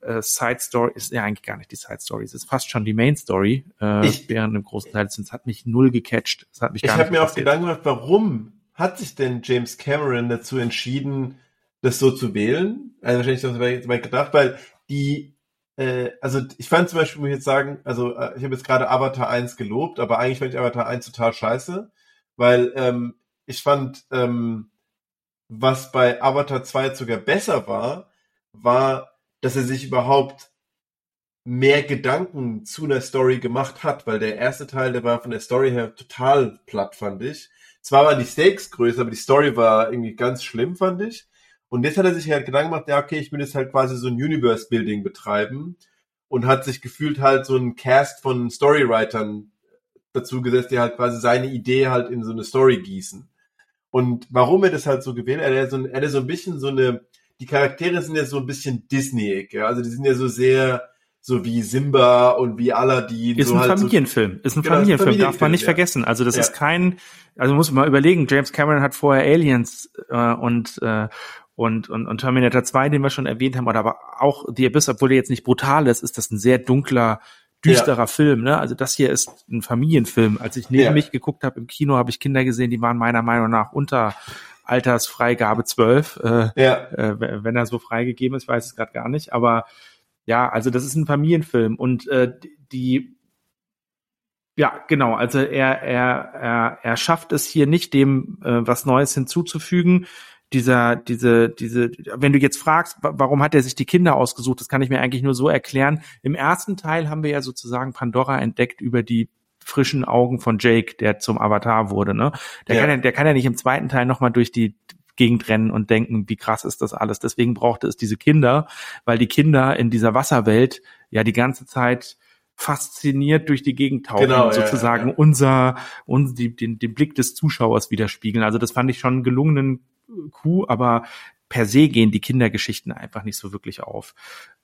äh, Side Story, ist ja eigentlich gar nicht die Side Story, es ist fast schon die Main Story, äh, ich, während im großen Teil Es hat mich null gecatcht. Es hat mich ich habe mir auch Gedanken gemacht, warum hat sich denn James Cameron dazu entschieden, das so zu wählen? Also wahrscheinlich habe ich gedacht, weil die äh, also ich fand zum Beispiel, muss ich jetzt sagen, also äh, ich habe jetzt gerade Avatar 1 gelobt, aber eigentlich fand ich Avatar 1 total scheiße, weil ähm, ich fand, ähm, was bei Avatar 2 sogar besser war, war, dass er sich überhaupt mehr Gedanken zu einer Story gemacht hat, weil der erste Teil, der war von der Story her total platt, fand ich. Zwar waren die Stakes größer, aber die Story war irgendwie ganz schlimm, fand ich. Und jetzt hat er sich halt Gedanken gemacht, ja, okay, ich will jetzt halt quasi so ein Universe-Building betreiben und hat sich gefühlt halt so ein Cast von Storywritern dazu gesetzt, die halt quasi seine Idee halt in so eine Story gießen. Und warum er das halt so gewählt hat, er hat so, ein, er hat so ein bisschen so eine, die Charaktere sind ja so ein bisschen Disney, ja, also die sind ja so sehr, so wie Simba und wie Aladdin. Ist so ein halt Familienfilm, ist ein genau, Familienfilm, Familienfilm, darf man nicht ja. vergessen. Also das ja. ist kein, also muss man mal überlegen, James Cameron hat vorher Aliens äh, und äh, und, und, und Terminator 2, den wir schon erwähnt haben, oder aber auch The Abyss, obwohl der jetzt nicht brutal ist, ist das ein sehr dunkler, düsterer ja. Film. Ne? Also das hier ist ein Familienfilm. Als ich neben ja. mich geguckt habe im Kino, habe ich Kinder gesehen, die waren meiner Meinung nach unter Altersfreigabe 12. Äh, ja. äh, wenn er so freigegeben ist, weiß ich gerade gar nicht. Aber ja, also das ist ein Familienfilm. Und äh, die ja, genau. Also er, er, er, er schafft es hier nicht, dem äh, was Neues hinzuzufügen dieser, diese, diese, wenn du jetzt fragst, warum hat er sich die Kinder ausgesucht, das kann ich mir eigentlich nur so erklären. Im ersten Teil haben wir ja sozusagen Pandora entdeckt über die frischen Augen von Jake, der zum Avatar wurde, ne? Der ja. kann ja, der kann ja nicht im zweiten Teil nochmal durch die Gegend rennen und denken, wie krass ist das alles. Deswegen brauchte es diese Kinder, weil die Kinder in dieser Wasserwelt ja die ganze Zeit fasziniert durch die Gegend tauchen genau, und sozusagen ja, ja. unser, uns, die, den, den Blick des Zuschauers widerspiegeln. Also das fand ich schon einen gelungenen Coup, aber per se gehen die Kindergeschichten einfach nicht so wirklich auf.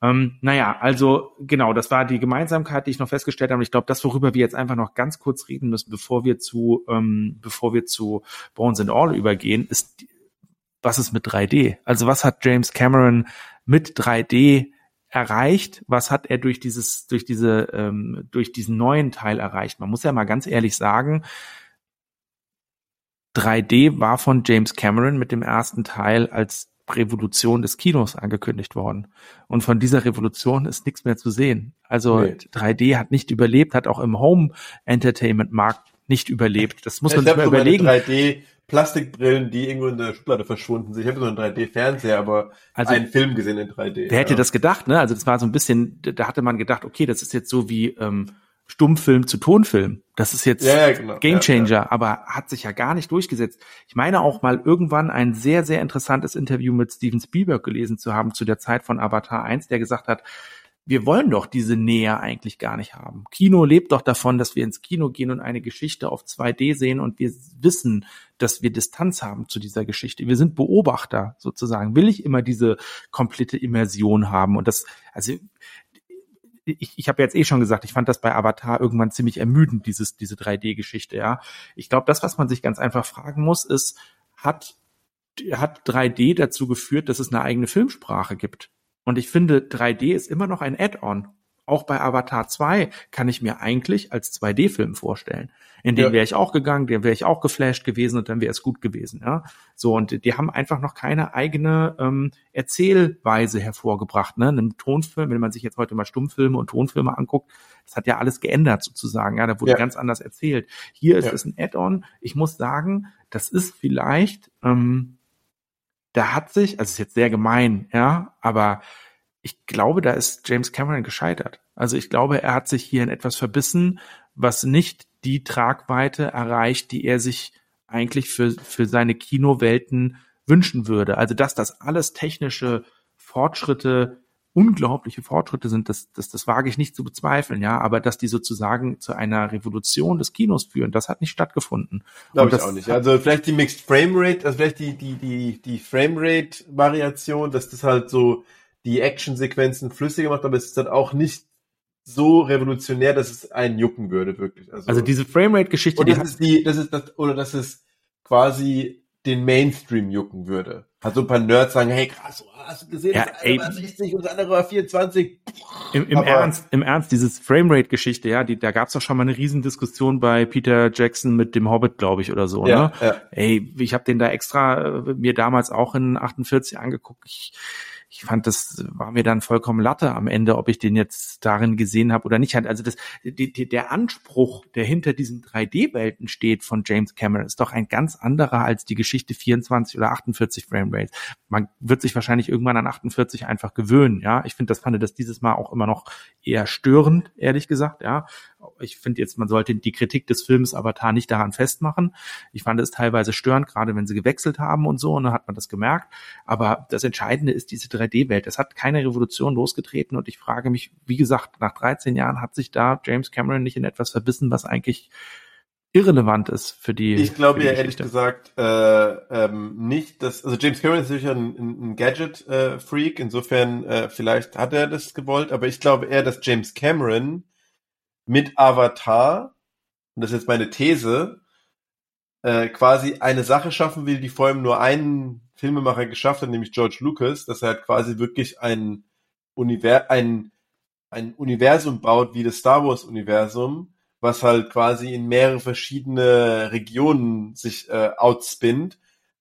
Ähm, naja, also genau, das war die Gemeinsamkeit, die ich noch festgestellt habe. Ich glaube, das, worüber wir jetzt einfach noch ganz kurz reden müssen, bevor wir zu, ähm, bevor wir zu Bones and All übergehen, ist, was ist mit 3D? Also was hat James Cameron mit 3D erreicht? Was hat er durch dieses, durch diese, ähm, durch diesen neuen Teil erreicht? Man muss ja mal ganz ehrlich sagen, 3D war von James Cameron mit dem ersten Teil als Revolution des Kinos angekündigt worden. Und von dieser Revolution ist nichts mehr zu sehen. Also nee. 3D hat nicht überlebt, hat auch im Home Entertainment Markt nicht überlebt. Das muss man sich mal überlegen. 3D Plastikbrillen, die irgendwo in der Schublade verschwunden sind. Ich habe so einen 3D-Fernseher, aber also, einen Film gesehen in 3D. Wer hätte das gedacht, ne? Also das war so ein bisschen, da hatte man gedacht, okay, das ist jetzt so wie ähm, Stummfilm zu Tonfilm. Das ist jetzt ja, genau. Gamechanger, ja, ja. aber hat sich ja gar nicht durchgesetzt. Ich meine auch mal irgendwann ein sehr, sehr interessantes Interview mit Steven Spielberg gelesen zu haben zu der Zeit von Avatar 1, der gesagt hat, wir wollen doch diese Nähe eigentlich gar nicht haben. Kino lebt doch davon, dass wir ins Kino gehen und eine Geschichte auf 2D sehen und wir wissen, dass wir Distanz haben zu dieser Geschichte. Wir sind Beobachter sozusagen. Will ich immer diese komplette Immersion haben und das, also ich, ich habe jetzt eh schon gesagt, ich fand das bei Avatar irgendwann ziemlich ermüdend, dieses, diese 3D-Geschichte, ja. Ich glaube, das, was man sich ganz einfach fragen muss, ist, hat, hat 3D dazu geführt, dass es eine eigene Filmsprache gibt? Und ich finde, 3D ist immer noch ein Add-on. Auch bei Avatar 2 kann ich mir eigentlich als 2D-Film vorstellen. In den ja. wäre ich auch gegangen, den wäre ich auch geflasht gewesen und dann wäre es gut gewesen. Ja, so und die haben einfach noch keine eigene ähm, Erzählweise hervorgebracht. Ne, einem Tonfilm, wenn man sich jetzt heute mal Stummfilme und Tonfilme anguckt, das hat ja alles geändert sozusagen. Ja, da wurde ja. ganz anders erzählt. Hier ist ja. es ein Add-on. Ich muss sagen, das ist vielleicht, ähm, da hat sich, also ist jetzt sehr gemein, ja, aber ich glaube, da ist James Cameron gescheitert. Also ich glaube, er hat sich hier in etwas verbissen, was nicht die Tragweite erreicht, die er sich eigentlich für, für seine Kinowelten wünschen würde. Also dass das alles technische Fortschritte, unglaubliche Fortschritte sind, das, das, das wage ich nicht zu bezweifeln, ja, aber dass die sozusagen zu einer Revolution des Kinos führen, das hat nicht stattgefunden. Glaube ich auch nicht. Also vielleicht die Mixed Frame Rate, also vielleicht die, die, die, die Frame Rate Variation, dass das halt so die Actionsequenzen flüssiger macht, aber es ist dann auch nicht so revolutionär, dass es einen jucken würde, wirklich. Also, also diese Framerate-Geschichte, die das ist die, das ist das, oder dass es quasi den Mainstream jucken würde. Hat so ein paar Nerds sagen, hey krass, hast du gesehen, ja, das eine war 60 und das andere war 24. Im, im Ernst, im Ernst, dieses Framerate-Geschichte, ja, die, da gab's doch schon mal eine Riesendiskussion bei Peter Jackson mit dem Hobbit, glaube ich, oder so, ja, ne? Ja. Ey, ich habe den da extra äh, mir damals auch in 48 angeguckt. Ich, ich fand, das war mir dann vollkommen Latte am Ende, ob ich den jetzt darin gesehen habe oder nicht. Also das, die, die, der Anspruch, der hinter diesen 3D-Welten steht von James Cameron, ist doch ein ganz anderer als die Geschichte 24 oder 48 Frame Rates. Man wird sich wahrscheinlich irgendwann an 48 einfach gewöhnen. Ja, ich finde, das fand das dieses Mal auch immer noch eher störend, ehrlich gesagt. Ja, ich finde jetzt, man sollte die Kritik des Films Avatar nicht daran festmachen. Ich fand es teilweise störend, gerade wenn sie gewechselt haben und so, und dann hat man das gemerkt. Aber das Entscheidende ist diese 3D-Welt. Es hat keine Revolution losgetreten und ich frage mich, wie gesagt, nach 13 Jahren hat sich da James Cameron nicht in etwas verbissen, was eigentlich irrelevant ist für die. Ich glaube ja ehrlich gesagt äh, ähm, nicht, dass also James Cameron ist sicher ein, ein Gadget-Freak, insofern äh, vielleicht hat er das gewollt, aber ich glaube eher, dass James Cameron mit Avatar, und das ist jetzt meine These, äh, quasi eine Sache schaffen will, die vor allem nur einen Filmemacher geschafft hat, nämlich George Lucas, dass er halt quasi wirklich ein, Univers ein, ein Universum baut wie das Star Wars Universum, was halt quasi in mehrere verschiedene Regionen sich äh, outspinnt.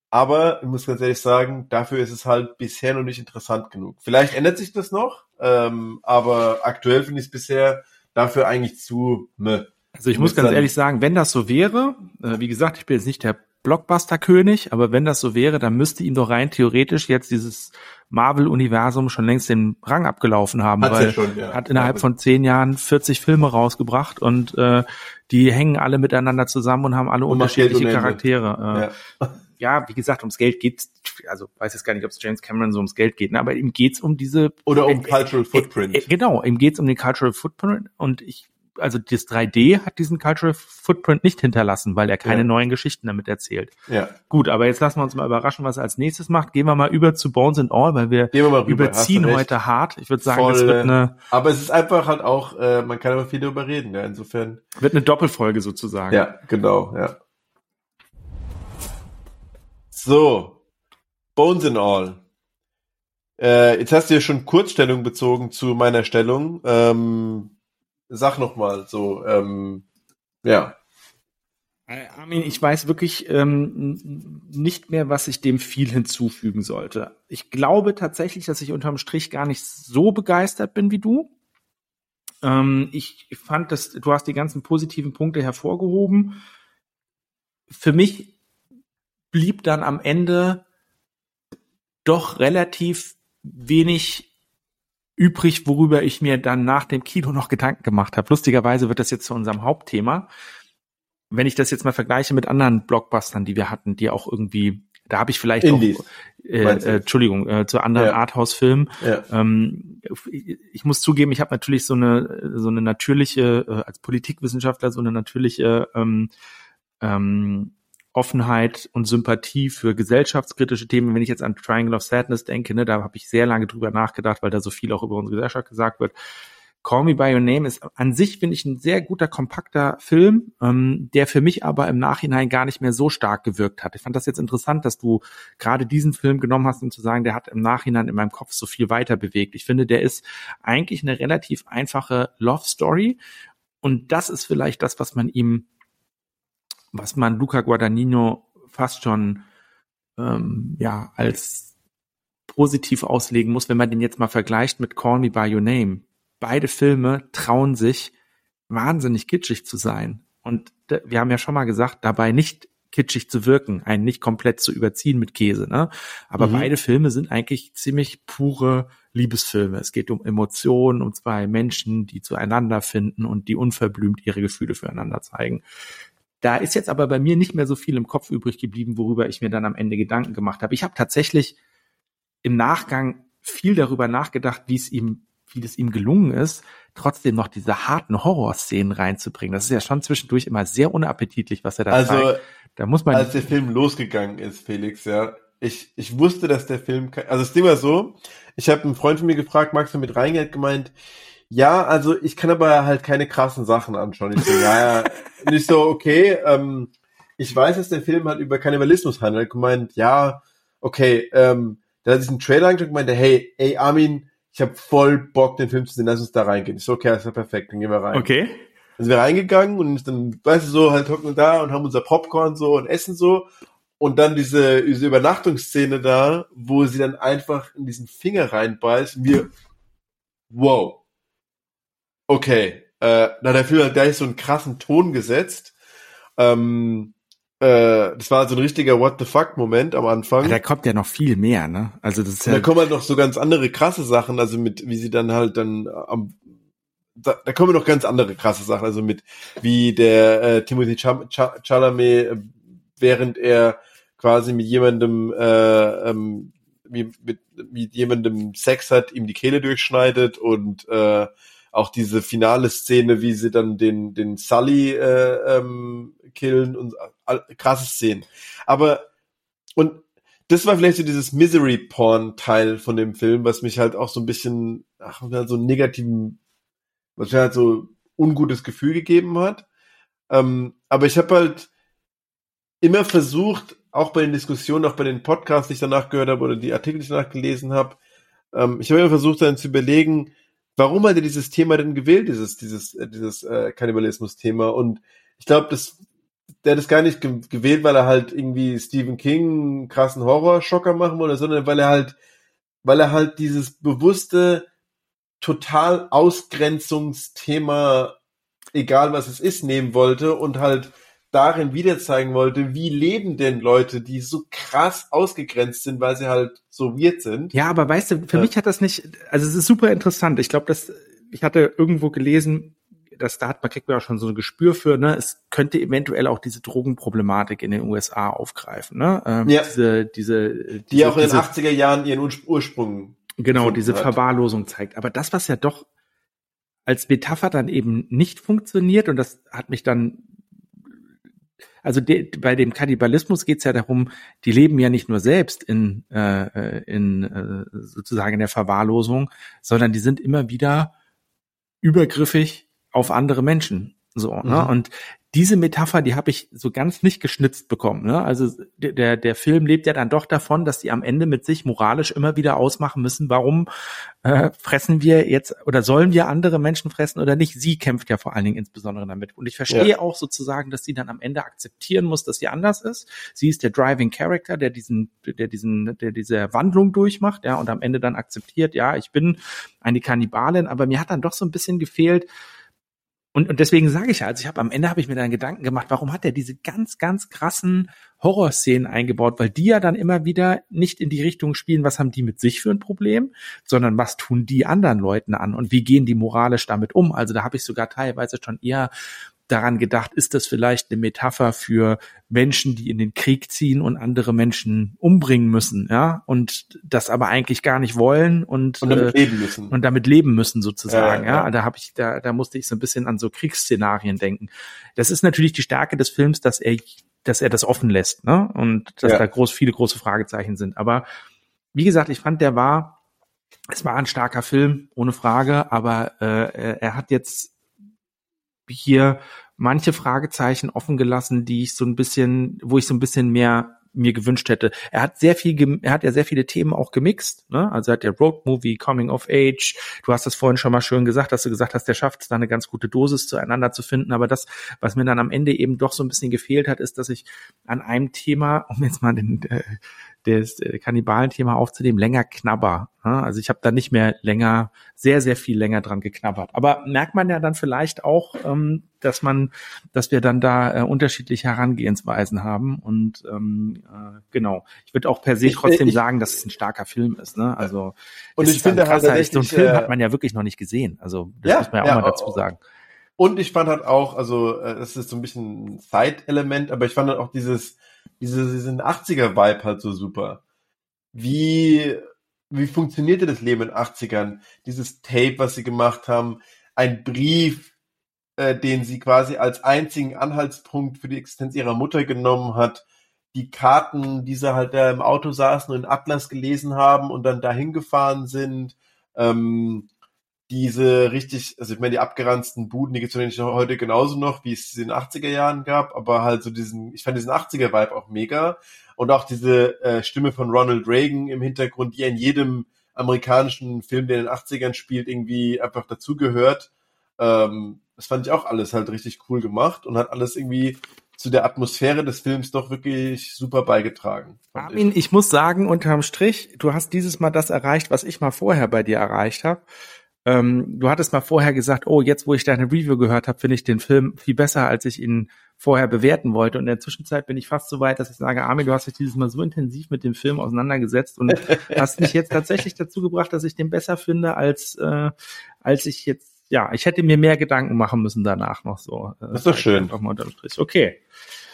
Aber ich muss ganz ehrlich sagen, dafür ist es halt bisher noch nicht interessant genug. Vielleicht ändert sich das noch, ähm, aber aktuell finde ich es bisher dafür eigentlich zu. Ne. Also ich muss ganz ehrlich sagen, wenn das so wäre, äh, wie gesagt, ich bin jetzt nicht der Blockbuster-König, aber wenn das so wäre, dann müsste ihm doch rein theoretisch jetzt dieses Marvel-Universum schon längst den Rang abgelaufen haben, Hat's weil ja schon, ja. hat innerhalb von zehn Jahren 40 Filme rausgebracht und äh, die hängen alle miteinander zusammen und haben alle und unterschiedliche Charaktere. Äh, ja. Ja. wie gesagt, ums Geld geht's, also weiß jetzt gar nicht, ob es James Cameron so ums Geld geht, ne, aber ihm geht's um diese oder um äh, Cultural Footprint. Äh, genau, ihm geht's um den Cultural Footprint und ich also das 3D hat diesen Cultural Footprint nicht hinterlassen, weil er keine ja. neuen Geschichten damit erzählt. Ja. Gut, aber jetzt lassen wir uns mal überraschen, was er als nächstes macht. Gehen wir mal über zu Bones and All, weil wir, wir überziehen heute hart. Ich würde sagen, Voll, das wird eine. Aber es ist einfach halt auch, äh, man kann aber viel darüber reden, ja, insofern. Wird eine Doppelfolge sozusagen. Ja, genau, ja. So. Bones and All. Äh, jetzt hast du ja schon Kurzstellung bezogen zu meiner Stellung. Ähm, sag noch mal so, ähm, ja. Äh, Armin, ich weiß wirklich ähm, nicht mehr, was ich dem viel hinzufügen sollte. Ich glaube tatsächlich, dass ich unterm Strich gar nicht so begeistert bin wie du. Ähm, ich fand, dass du hast die ganzen positiven Punkte hervorgehoben. Für mich blieb dann am Ende doch relativ wenig übrig, worüber ich mir dann nach dem Kino noch Gedanken gemacht habe. Lustigerweise wird das jetzt zu unserem Hauptthema. Wenn ich das jetzt mal vergleiche mit anderen Blockbustern, die wir hatten, die auch irgendwie, da habe ich vielleicht Indies, auch, äh, äh, Entschuldigung, äh, zu anderen ja. Arthouse-Filmen. Ja. Ähm, ich muss zugeben, ich habe natürlich so eine so eine natürliche, äh, als Politikwissenschaftler so eine natürliche ähm, ähm, Offenheit und Sympathie für gesellschaftskritische Themen. Wenn ich jetzt an Triangle of Sadness denke, ne, da habe ich sehr lange drüber nachgedacht, weil da so viel auch über unsere Gesellschaft gesagt wird. Call Me By Your Name ist an sich, finde ich, ein sehr guter, kompakter Film, ähm, der für mich aber im Nachhinein gar nicht mehr so stark gewirkt hat. Ich fand das jetzt interessant, dass du gerade diesen Film genommen hast, um zu sagen, der hat im Nachhinein in meinem Kopf so viel weiter bewegt. Ich finde, der ist eigentlich eine relativ einfache Love Story. Und das ist vielleicht das, was man ihm, was man Luca Guadagnino fast schon ähm, ja als positiv auslegen muss, wenn man den jetzt mal vergleicht mit Call Me by Your Name. Beide Filme trauen sich wahnsinnig kitschig zu sein. Und wir haben ja schon mal gesagt, dabei nicht kitschig zu wirken, einen nicht komplett zu überziehen mit Käse, ne? Aber mhm. beide Filme sind eigentlich ziemlich pure Liebesfilme. Es geht um Emotionen, um zwei Menschen, die zueinander finden und die unverblümt ihre Gefühle füreinander zeigen. Da ist jetzt aber bei mir nicht mehr so viel im Kopf übrig geblieben, worüber ich mir dann am Ende Gedanken gemacht habe. Ich habe tatsächlich im Nachgang viel darüber nachgedacht, wie es ihm, wie es ihm gelungen ist, trotzdem noch diese harten Horrorszenen reinzubringen. Das ist ja schon zwischendurch immer sehr unappetitlich, was er da also, zeigt. Da muss man als der Film losgegangen ist, Felix, ja, ich, ich wusste, dass der Film, also das Ding war so, ich habe einen Freund von mir gefragt, magst du mit reingehen, hat gemeint, ja, also ich kann aber halt keine krassen Sachen anschauen. Ich so, ja, ja, nicht so, okay, ähm, ich weiß, dass der Film halt über Kannibalismus handelt. Er gemeint, ja, okay, ähm, da hat sich einen Trailer angeschaut und meinte, hey, ey Armin, ich habe voll Bock, den Film zu sehen, lass uns da reingehen. Ich so, okay, das ist ja perfekt, dann gehen wir rein. Okay. Dann sind wir reingegangen und dann, weißt du, so halt hocken wir da und haben unser Popcorn so und essen so. Und dann diese, diese Übernachtungsszene da, wo sie dann einfach in diesen Finger reinbeißt und wir, wow. Okay. Äh, na, der Film hat gleich so einen krassen Ton gesetzt. Ähm, äh, das war so ein richtiger What the fuck Moment am Anfang. Aber da kommt ja noch viel mehr, ne? Also das ist ja. Da kommen halt noch so ganz andere krasse Sachen, also mit, wie sie dann halt dann am, da, da kommen noch ganz andere krasse Sachen, also mit, wie der äh, Timothy Ch Ch Chalamet, äh, während er quasi mit jemandem, äh, ähm, wie, mit, mit jemandem Sex hat, ihm die Kehle durchschneidet und äh, auch diese finale Szene, wie sie dann den, den Sully äh, ähm, killen und all, krasse Szenen. Aber und das war vielleicht so dieses Misery-Porn-Teil von dem Film, was mich halt auch so ein bisschen, ach, so einen negativen, was mir halt so ungutes Gefühl gegeben hat. Ähm, aber ich habe halt immer versucht, auch bei den Diskussionen, auch bei den Podcasts, die ich danach gehört habe oder die Artikel, die ich danach gelesen habe, ähm, ich habe immer versucht, dann zu überlegen, warum hat er dieses Thema denn gewählt, dieses, dieses, äh, dieses äh, Kannibalismus-Thema? Und ich glaube, das, der hat es gar nicht ge gewählt, weil er halt irgendwie Stephen King einen krassen Horrorschocker machen wollte, sondern weil er halt, weil er halt dieses bewusste, total Ausgrenzungsthema, egal was es ist, nehmen wollte und halt darin wieder zeigen wollte, wie leben denn Leute, die so krass ausgegrenzt sind, weil sie halt so weird sind. Ja, aber weißt du, für ja. mich hat das nicht, also es ist super interessant. Ich glaube, dass ich hatte irgendwo gelesen, dass da hat man kriegt man auch schon so ein Gespür für, ne, es könnte eventuell auch diese Drogenproblematik in den USA aufgreifen, ne? Ähm, ja. Diese, diese, die diese, auch in den 80er Jahren ihren Ursprung genau diese hat. Verwahrlosung zeigt. Aber das, was ja doch als Metapher dann eben nicht funktioniert und das hat mich dann also de, bei dem Kannibalismus geht es ja darum, die leben ja nicht nur selbst in, äh, in äh, sozusagen in der Verwahrlosung, sondern die sind immer wieder übergriffig auf andere Menschen. So, ne? mhm. ne? Und diese Metapher, die habe ich so ganz nicht geschnitzt bekommen. Ne? Also der, der Film lebt ja dann doch davon, dass die am Ende mit sich moralisch immer wieder ausmachen müssen, warum äh, fressen wir jetzt oder sollen wir andere Menschen fressen oder nicht. Sie kämpft ja vor allen Dingen insbesondere damit. Und ich verstehe ja. auch sozusagen, dass sie dann am Ende akzeptieren muss, dass sie anders ist. Sie ist der Driving Character, der diesen, der diesen, der diese Wandlung durchmacht, ja, und am Ende dann akzeptiert, ja, ich bin eine Kannibalin, aber mir hat dann doch so ein bisschen gefehlt, und, und deswegen sage ich ja, also ich habe am Ende habe ich mir dann Gedanken gemacht, warum hat er diese ganz, ganz krassen Horrorszenen eingebaut, weil die ja dann immer wieder nicht in die Richtung spielen, was haben die mit sich für ein Problem, sondern was tun die anderen Leuten an und wie gehen die moralisch damit um. Also da habe ich sogar teilweise schon eher daran gedacht, ist das vielleicht eine Metapher für Menschen, die in den Krieg ziehen und andere Menschen umbringen müssen, ja, und das aber eigentlich gar nicht wollen und, und damit äh, leben müssen und damit leben müssen sozusagen, ja, ja. ja. Da habe ich, da, da musste ich so ein bisschen an so Kriegsszenarien denken. Das ist natürlich die Stärke des Films, dass er, dass er das offen lässt, ne, und dass ja. da groß viele große Fragezeichen sind. Aber wie gesagt, ich fand, der war es war ein starker Film, ohne Frage, aber äh, er hat jetzt hier manche Fragezeichen offen gelassen, die ich so ein bisschen, wo ich so ein bisschen mehr mir gewünscht hätte. Er hat sehr viel, er hat ja sehr viele Themen auch gemixt. Ne? Also hat der Road Movie, Coming of Age. Du hast das vorhin schon mal schön gesagt, dass du gesagt hast, der schafft es da eine ganz gute Dosis zueinander zu finden. Aber das, was mir dann am Ende eben doch so ein bisschen gefehlt hat, ist, dass ich an einem Thema, um jetzt mal den, äh, das äh, Kannibalenthema aufzunehmen, länger knabber. Also ich habe da nicht mehr länger, sehr, sehr viel länger dran geknabbert. Aber merkt man ja dann vielleicht auch, ähm, dass man, dass wir dann da äh, unterschiedliche Herangehensweisen haben. Und ähm, äh, genau, ich würde auch per se trotzdem ich, sagen, dass es ein starker Film ist. Ne? Also und ich finde halt krasser, so einen Film hat man ja wirklich noch nicht gesehen. Also das ja, muss man ja auch ja, mal dazu sagen. Und ich fand halt auch, also das ist so ein bisschen ein Zeitelement, aber ich fand halt auch dieses diese, diesen 80er-Vibe halt so super. Wie, wie funktionierte das Leben in den 80ern? Dieses Tape, was sie gemacht haben, ein Brief, äh, den sie quasi als einzigen Anhaltspunkt für die Existenz ihrer Mutter genommen hat, die Karten, die sie halt da im Auto saßen und in Atlas gelesen haben und dann dahin gefahren sind, ähm, diese richtig, also ich meine, die abgeranzten Buden, die gibt es heute genauso noch, wie es in den 80er Jahren gab, aber halt so diesen, ich fand diesen 80er-Vibe auch mega. Und auch diese äh, Stimme von Ronald Reagan im Hintergrund, die in jedem amerikanischen Film, der in den 80ern spielt, irgendwie einfach dazugehört. Ähm, das fand ich auch alles halt richtig cool gemacht und hat alles irgendwie zu der Atmosphäre des Films doch wirklich super beigetragen. Armin, ich. ich muss sagen, unterm Strich, du hast dieses Mal das erreicht, was ich mal vorher bei dir erreicht habe. Ähm, du hattest mal vorher gesagt, oh, jetzt wo ich deine Review gehört habe, finde ich den Film viel besser, als ich ihn vorher bewerten wollte. Und in der Zwischenzeit bin ich fast so weit, dass ich sage, Armin, du hast dich dieses Mal so intensiv mit dem Film auseinandergesetzt und hast mich jetzt tatsächlich dazu gebracht, dass ich den besser finde, als, äh, als ich jetzt, ja, ich hätte mir mehr Gedanken machen müssen danach noch so. Äh, das ist doch schön. Okay.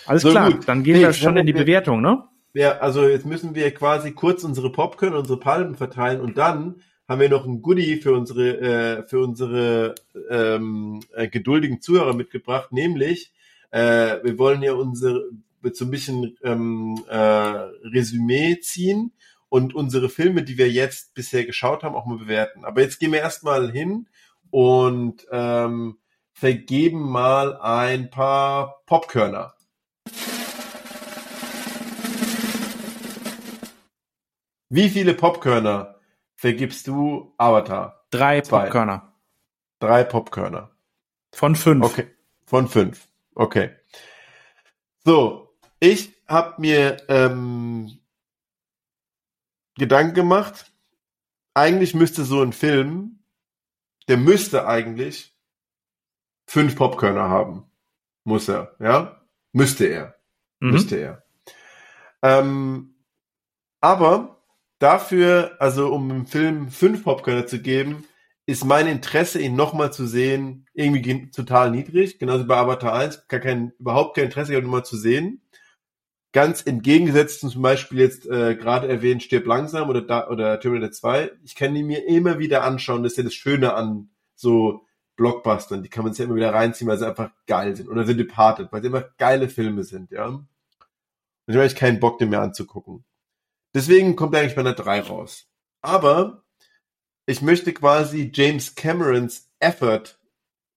Alles so klar, gut. dann gehen wir schon in die Bewertung, ne? Ja, also jetzt müssen wir quasi kurz unsere Popcorn, unsere Palmen verteilen und dann haben wir noch ein Goodie für unsere, äh, für unsere ähm, äh, geduldigen Zuhörer mitgebracht, nämlich äh, wir wollen ja unsere so ein bisschen ähm, äh, Resümee ziehen und unsere Filme, die wir jetzt bisher geschaut haben, auch mal bewerten. Aber jetzt gehen wir erstmal hin und ähm, vergeben mal ein paar Popkörner. Wie viele Popkörner vergibst du Avatar? Drei Zwei. Popkörner. Drei Popkörner. Von fünf. Okay. Von fünf. Okay. So, ich habe mir ähm, Gedanken gemacht. Eigentlich müsste so ein Film, der müsste eigentlich fünf Popkörner haben. Muss er, ja? Müsste er. Mhm. Müsste er. Ähm, aber dafür, also um im Film fünf Popcorner zu geben, ist mein Interesse, ihn nochmal zu sehen, irgendwie total niedrig. Genauso wie bei Avatar 1, gar kein, überhaupt kein Interesse, ihn nochmal zu sehen. Ganz entgegengesetzt zum Beispiel jetzt äh, gerade erwähnt Stirb langsam oder, da, oder Terminator 2. Ich kann ihn mir immer wieder anschauen. Das ist ja das Schöne an so Blockbustern. Die kann man sich ja immer wieder reinziehen, weil sie einfach geil sind. Oder The Departed, weil sie immer geile Filme sind, ja. Und ich habe eigentlich keinen Bock, den mehr anzugucken. Deswegen kommt er eigentlich bei einer 3 raus. Aber ich möchte quasi James Camerons Effort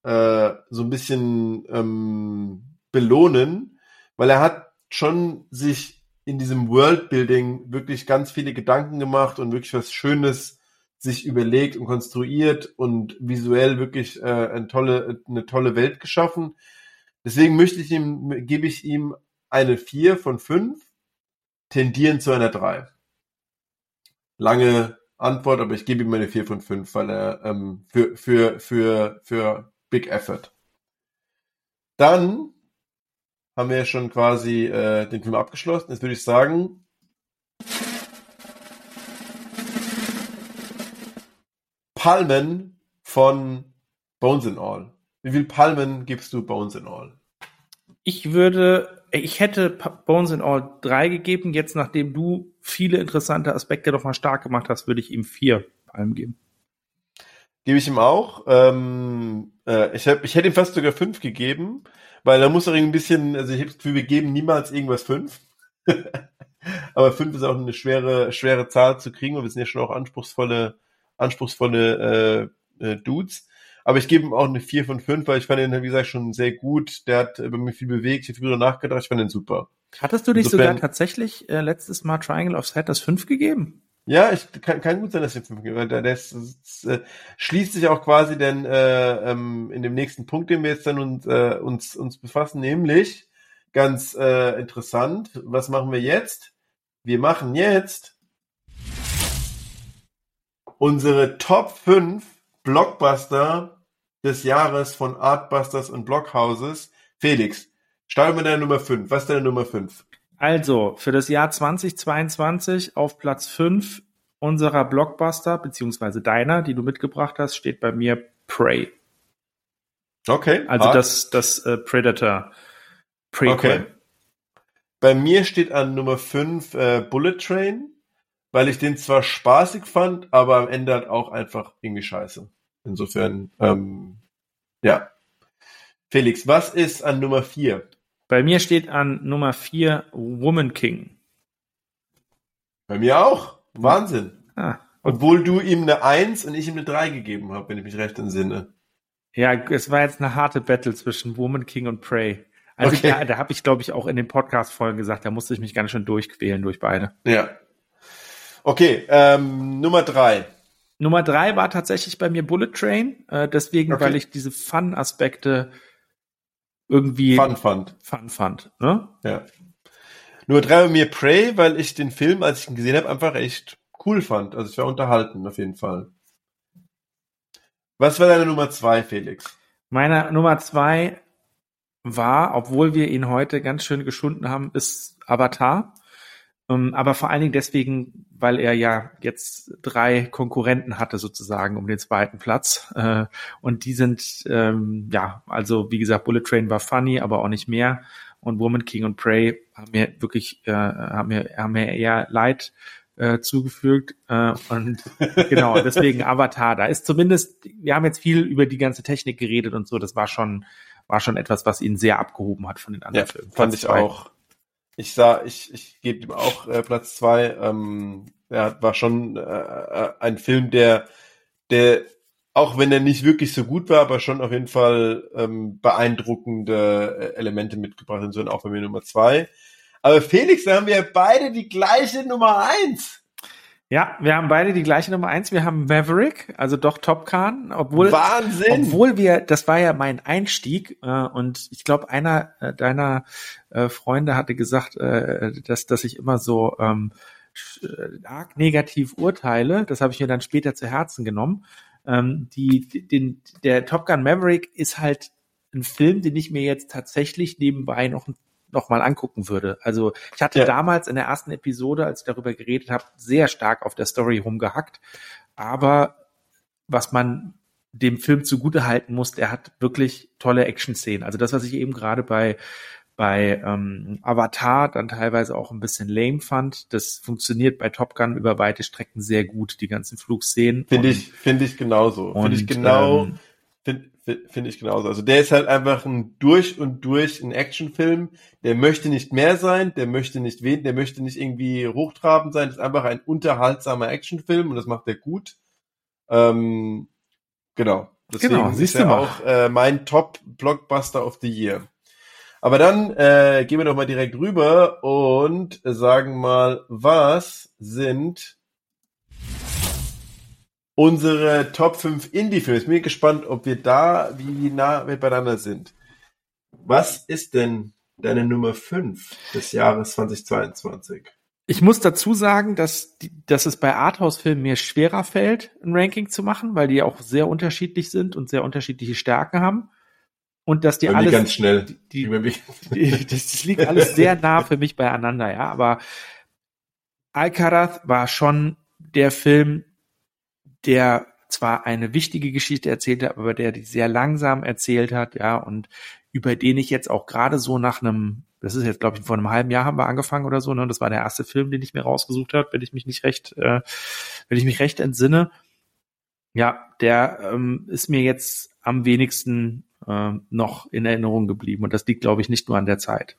äh, so ein bisschen ähm, belohnen, weil er hat schon sich in diesem Worldbuilding wirklich ganz viele Gedanken gemacht und wirklich was Schönes sich überlegt und konstruiert und visuell wirklich äh, eine tolle eine tolle Welt geschaffen. Deswegen möchte ich ihm gebe ich ihm eine 4 von 5 tendieren zu einer 3. Lange Antwort, aber ich gebe ihm eine 4 von 5, weil er ähm, für, für, für, für Big Effort. Dann haben wir schon quasi äh, den Film abgeschlossen. Jetzt würde ich sagen, Palmen von Bones and All. Wie viel Palmen gibst du Bones and All? Ich würde ich hätte Bones in All drei gegeben. Jetzt, nachdem du viele interessante Aspekte doch mal stark gemacht hast, würde ich ihm vier Palmen geben. Gebe ich ihm auch. Ähm, äh, ich, hab, ich hätte ihm fast sogar fünf gegeben, weil da muss er ein bisschen, also ich habe das Gefühl, wir geben niemals irgendwas fünf. Aber fünf ist auch eine schwere, schwere Zahl zu kriegen und wir sind ja schon auch anspruchsvolle, anspruchsvolle äh, äh, Dudes. Aber ich gebe ihm auch eine 4 von 5, weil ich fand ihn, wie gesagt, schon sehr gut. Der hat über mich viel bewegt, ich habe viel nachgedacht, ich fand ihn super. Hattest du nicht Insofern, sogar tatsächlich äh, letztes Mal Triangle of das 5 gegeben? Ja, ich kann, kann gut sein, dass ich 5 gegeben habe. Das, das, das äh, schließt sich auch quasi denn äh, ähm, in dem nächsten Punkt, den wir jetzt dann uns, äh, uns, uns befassen, nämlich ganz äh, interessant. Was machen wir jetzt? Wir machen jetzt unsere Top 5 Blockbuster des Jahres von Artbusters und Blockhouses. Felix, starte mit deiner Nummer 5. Was ist deine Nummer 5? Also, für das Jahr 2022 auf Platz 5 unserer Blockbuster, beziehungsweise deiner, die du mitgebracht hast, steht bei mir Prey. Okay. Also hart. das, das äh, Predator Prequel. Okay. Bei mir steht an Nummer 5 äh, Bullet Train, weil ich den zwar spaßig fand, aber am Ende halt auch einfach irgendwie scheiße. Insofern, ähm, ja. Felix, was ist an Nummer 4? Bei mir steht an Nummer 4 Woman King. Bei mir auch. Wahnsinn. Ah, Obwohl du ihm eine 1 und ich ihm eine 3 gegeben habe, wenn ich mich recht entsinne. Ja, es war jetzt eine harte Battle zwischen Woman King und Prey. Also okay. da, da habe ich, glaube ich, auch in den Podcast-Folgen gesagt, da musste ich mich ganz schön durchquälen durch beide. Ja. Okay, ähm, Nummer drei. Nummer drei war tatsächlich bei mir Bullet Train, äh, deswegen, okay. weil ich diese Fun-Aspekte irgendwie Fun fand. Fun fand. Ne? Ja. Nummer drei bei mir Prey, weil ich den Film, als ich ihn gesehen habe, einfach echt cool fand. Also ich war unterhalten auf jeden Fall. Was war deine Nummer zwei, Felix? Meine Nummer zwei war, obwohl wir ihn heute ganz schön geschunden haben, ist Avatar. Ähm, aber vor allen Dingen deswegen, weil er ja jetzt drei Konkurrenten hatte sozusagen um den zweiten Platz. Äh, und die sind, ähm, ja, also wie gesagt, Bullet Train war funny, aber auch nicht mehr. Und Woman King und Prey haben mir wirklich, äh, haben mir, haben mir eher Leid äh, zugefügt. Äh, und genau, deswegen Avatar. Da ist zumindest, wir haben jetzt viel über die ganze Technik geredet und so, das war schon, war schon etwas, was ihn sehr abgehoben hat von den anderen ja, Filmen. Fand ich auch. Ich sah, ich, ich gebe ihm auch äh, Platz zwei. Ähm, er war schon äh, äh, ein Film, der, der, auch wenn er nicht wirklich so gut war, aber schon auf jeden Fall ähm, beeindruckende äh, Elemente mitgebracht hat, sondern auch bei mir Nummer zwei. Aber Felix, da haben wir beide die gleiche Nummer eins. Ja, wir haben beide die gleiche Nummer eins. Wir haben Maverick, also doch Top Khan, obwohl, Wahnsinn! obwohl wir, das war ja mein Einstieg äh, und ich glaube, einer äh, deiner äh, Freunde hatte gesagt, äh, dass, dass ich immer so ähm, arg negativ urteile. Das habe ich mir dann später zu Herzen genommen. Ähm, die, den, der Top Gun Maverick ist halt ein Film, den ich mir jetzt tatsächlich nebenbei noch noch mal angucken würde. Also ich hatte ja. damals in der ersten Episode, als ich darüber geredet habe, sehr stark auf der Story rumgehackt. Aber was man dem Film zugute halten muss, der hat wirklich tolle Action-Szenen. Also das, was ich eben gerade bei bei ähm, Avatar dann teilweise auch ein bisschen lame fand. Das funktioniert bei Top Gun über weite Strecken sehr gut, die ganzen Flugszenen. Finde ich, finde ich genauso. Finde ich genau, ähm, finde Finde ich genauso. Also der ist halt einfach ein durch und durch ein Actionfilm. Der möchte nicht mehr sein, der möchte nicht wen, der möchte nicht irgendwie hochtrabend sein. Das ist einfach ein unterhaltsamer Actionfilm und das macht er gut. Ähm, genau. Deswegen genau, siehst ist er auch äh, mein Top Blockbuster of the Year. Aber dann äh, gehen wir doch mal direkt rüber und sagen mal, was sind unsere Top 5 Indie-Filme. Ich bin gespannt, ob wir da, wie nah wir beieinander sind. Was ist denn deine Nummer 5 des Jahres 2022? Ich muss dazu sagen, dass, dass es bei Arthouse-Filmen mir schwerer fällt, ein Ranking zu machen, weil die auch sehr unterschiedlich sind und sehr unterschiedliche Stärken haben. Und dass die Bei alles. ganz schnell. Die, die, die, das liegt alles sehr nah für mich beieinander, ja. Aber Alcaraz war schon der Film, der zwar eine wichtige Geschichte erzählt hat, aber der die sehr langsam erzählt hat, ja, und über den ich jetzt auch gerade so nach einem, das ist jetzt, glaube ich, vor einem halben Jahr haben wir angefangen oder so, ne? Das war der erste Film, den ich mir rausgesucht habe, wenn ich mich nicht recht, äh, wenn ich mich recht entsinne. Ja, der ähm, ist mir jetzt am wenigsten äh, noch in Erinnerung geblieben. Und das liegt, glaube ich, nicht nur an der Zeit.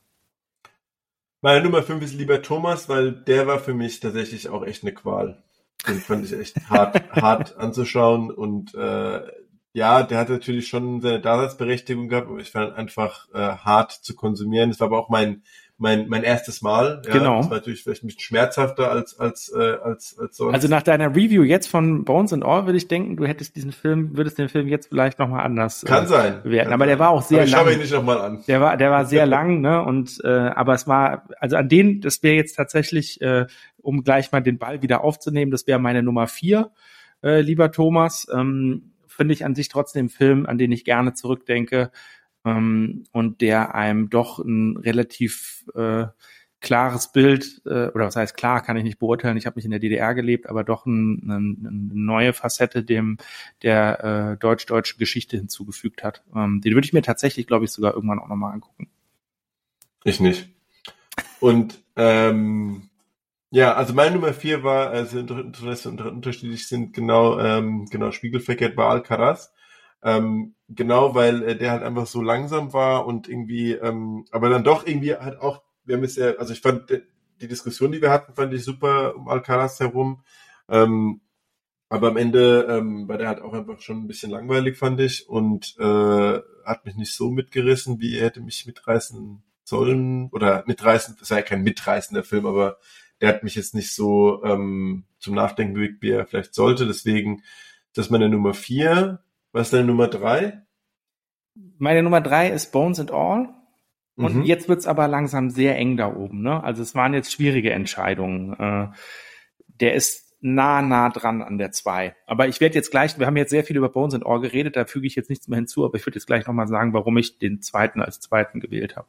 Meine Nummer 5 ist lieber Thomas, weil der war für mich tatsächlich auch echt eine Qual. Den fand ich echt hart, hart anzuschauen und äh, ja, der hat natürlich schon seine Daseinsberechtigung gehabt, aber ich fand einfach äh, hart zu konsumieren. Das war aber auch mein mein mein erstes Mal. Ja, genau. Das war natürlich vielleicht ein bisschen schmerzhafter als als äh, als als sonst. Also nach deiner Review jetzt von Bones and All würde ich denken, du hättest diesen Film, würdest den Film jetzt vielleicht noch mal anders kann äh, sein bewerten. aber der war auch sehr aber ich lang. Schau ihn nicht noch mal an. Der war der war sehr lang, ne? Und äh, aber es war also an den, das wäre jetzt tatsächlich, äh, um gleich mal den Ball wieder aufzunehmen, das wäre meine Nummer vier, äh, lieber Thomas. Ähm, finde ich an sich trotzdem einen Film, an den ich gerne zurückdenke ähm, und der einem doch ein relativ äh, klares Bild, äh, oder was heißt klar, kann ich nicht beurteilen, ich habe nicht in der DDR gelebt, aber doch ein, ein, eine neue Facette dem der äh, deutsch-deutschen Geschichte hinzugefügt hat. Ähm, den würde ich mir tatsächlich, glaube ich, sogar irgendwann auch nochmal angucken. Ich nicht. Und ähm, ja, also meine Nummer vier war, also Interesse unterschiedlich sind, genau, ähm, genau, Spiegelverkehrt war Alcaraz. Ähm, genau, weil äh, der halt einfach so langsam war und irgendwie, ähm, aber dann doch irgendwie halt auch, wir haben es ja, also ich fand die Diskussion, die wir hatten, fand ich super um Alcaraz herum. Ähm, aber am Ende ähm, war der halt auch einfach schon ein bisschen langweilig, fand ich, und äh, hat mich nicht so mitgerissen, wie er hätte mich mitreißen sollen. Oder mitreißen, das war ja kein mitreißender Film, aber der hat mich jetzt nicht so ähm, zum Nachdenken bewegt, wie er vielleicht sollte. Deswegen, das ist meine Nummer vier. Was ist deine Nummer drei? Meine Nummer drei ist Bones and All. Und Mhm. jetzt wird's aber langsam sehr eng da oben. Ne? Also es waren jetzt schwierige Entscheidungen. Äh, der ist nah, nah dran an der zwei. Aber ich werde jetzt gleich, wir haben jetzt sehr viel über Bones and All geredet, da füge ich jetzt nichts mehr hinzu, aber ich würde jetzt gleich nochmal sagen, warum ich den zweiten als zweiten gewählt habe.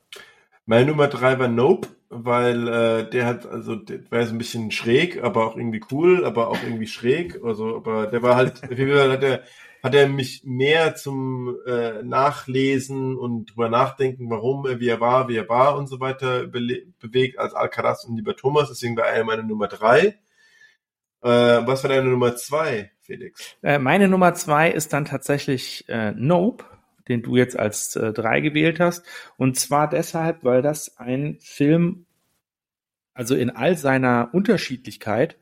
Meine Nummer drei war Nope, weil äh, der hat, also der war so ein bisschen schräg, aber auch irgendwie cool, aber auch irgendwie schräg. Also, aber der war halt, auf jeden Fall hat er, hat er mich mehr zum äh, Nachlesen und drüber nachdenken, warum er wie er war, wie er war und so weiter bele- bewegt als Alcaraz und lieber Thomas. Deswegen war er meine Nummer drei. Äh, was war deine Nummer zwei, Felix? Äh, meine Nummer zwei ist dann tatsächlich äh, Nope, den du jetzt als äh, drei gewählt hast. Und zwar deshalb, weil das ein Film, also in all seiner Unterschiedlichkeit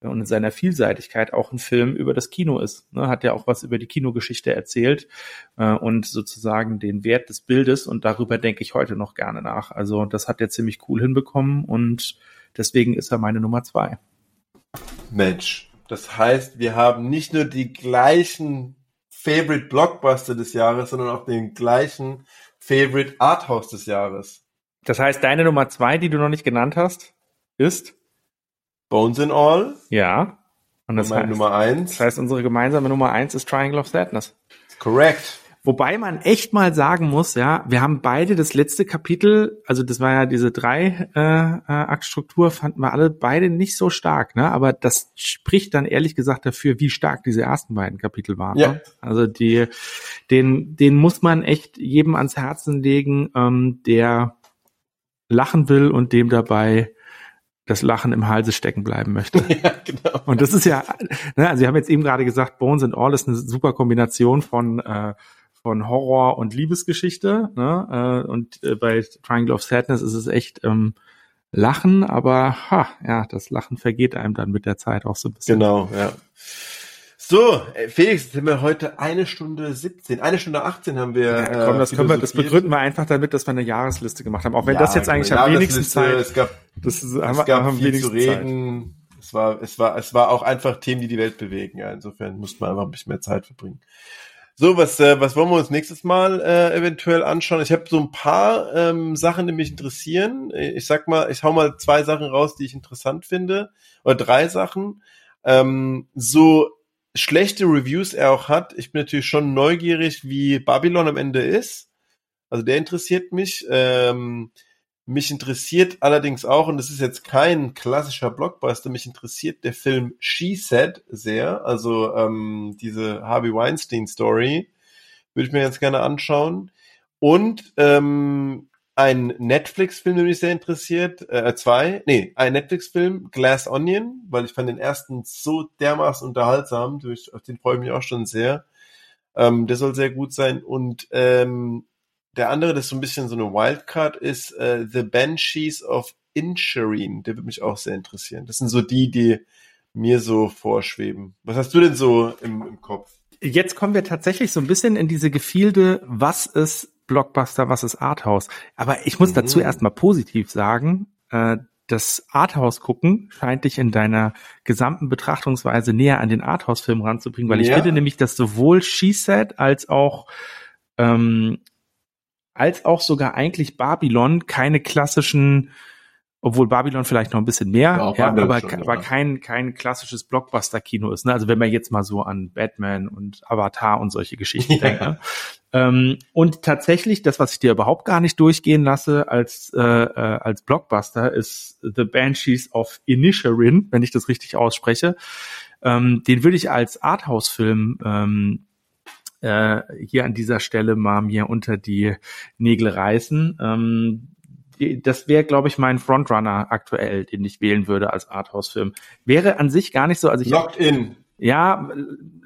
und in seiner Vielseitigkeit auch ein Film über das Kino ist. Ne? Hat ja auch was über die Kinogeschichte erzählt äh, und sozusagen den Wert des Bildes und darüber denke ich heute noch gerne nach. Also das hat er ziemlich cool hinbekommen und deswegen ist er meine Nummer zwei. Mensch, das heißt, wir haben nicht nur die gleichen Favorite Blockbuster des Jahres, sondern auch den gleichen Favorite Arthouse des Jahres. Das heißt, deine Nummer zwei, die du noch nicht genannt hast, ist Bones and All, ja. Und das meine heißt, Nummer eins. das heißt, unsere gemeinsame Nummer eins ist Triangle of Sadness. Correct. Wobei man echt mal sagen muss, ja, wir haben beide das letzte Kapitel, also das war ja diese drei äh, äh, Aktstruktur, fanden wir alle beide nicht so stark, ne? Aber das spricht dann ehrlich gesagt dafür, wie stark diese ersten beiden Kapitel waren. Ja. Ne? Also die, den, den muss man echt jedem ans Herzen legen, ähm, der lachen will und dem dabei das Lachen im Halse stecken bleiben möchte. Ja, genau. Und das ist ja, ne, also Sie haben jetzt eben gerade gesagt, Bones and All ist eine super Kombination von äh, von Horror und Liebesgeschichte. Ne? Äh, und äh, bei Triangle of Sadness ist es echt ähm, Lachen, aber ha, ja, das Lachen vergeht einem dann mit der Zeit auch so ein bisschen. Genau, ja. So, äh, Felix, jetzt sind wir heute eine Stunde 17, eine Stunde 18 haben wir. Ja, komm, das, äh, können wir, das begründen wir einfach damit, dass wir eine Jahresliste gemacht haben. Auch wenn Ja, das jetzt eigentlich am wenigsten Zeit, Es gab, das ist, es haben wir gab am viel zu Zeit. reden. Es war, es war, es war auch einfach Themen, die die Welt bewegen. Ja, insofern musste man einfach ein bisschen mehr Zeit verbringen. So, was, äh, was wollen wir uns nächstes Mal äh, eventuell anschauen? Ich habe so ein paar ähm, Sachen, die mich interessieren. Ich sag mal, ich hau mal zwei Sachen raus, die ich interessant finde. Oder drei Sachen. Ähm, so schlechte Reviews er auch hat. Ich bin natürlich schon neugierig, wie Babylon am Ende ist. Also der interessiert mich. Ähm, mich interessiert allerdings auch, und das ist jetzt kein klassischer Blockbuster, mich interessiert der Film She Said sehr, also ähm, diese Harvey Weinstein Story, würde ich mir ganz gerne anschauen. Und ähm, ein Netflix-Film, der mich sehr interessiert, äh, zwei, nee, ein Netflix-Film, Glass Onion, weil ich fand den ersten so dermaßen unterhaltsam, durch, auf den freue ich mich auch schon sehr. Ähm, der soll sehr gut sein. Und ähm, der andere, das ist so ein bisschen so eine Wildcard, ist äh, The Banshees of Inisherin. Der würde mich auch sehr interessieren. Das sind so die, die mir so vorschweben. Was hast du denn so im, im Kopf? Jetzt kommen wir tatsächlich so ein bisschen in diese Gefilde, was ist Blockbuster, was ist Arthouse. Aber ich muss dazu mhm. erstmal positiv sagen, äh, das Arthouse gucken scheint dich in deiner gesamten Betrachtungsweise näher an den Arthouse-Film ranzubringen, weil ich finde nämlich, dass sowohl She Said als auch ähm, als auch sogar eigentlich Babylon keine klassischen obwohl Babylon vielleicht noch ein bisschen mehr, ja, ja aber, schon, aber kein, kein klassisches Blockbuster-Kino ist. Ne? Also wenn man jetzt mal so an Batman und Avatar und solche Geschichten denkt. Ne? Ähm, und tatsächlich, das, was ich dir überhaupt gar nicht durchgehen lasse als, äh, äh, als Blockbuster, ist The Banshees of Inisherin, wenn ich das richtig ausspreche. Ähm, den würde ich als Arthouse-Film ähm, äh, hier an dieser Stelle mal mir unter die Nägel reißen. Ähm, das wäre, glaube ich, mein Frontrunner aktuell, den ich wählen würde als Arthouse-Film. Wäre an sich gar nicht so, also ich. Locked in. Ja,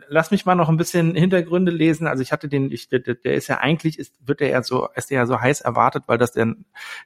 lass mich mal noch ein bisschen Hintergründe lesen. Also ich hatte den, ich, der, der ist ja eigentlich, ist, wird der ja so, ist der ja so heiß erwartet, weil das der,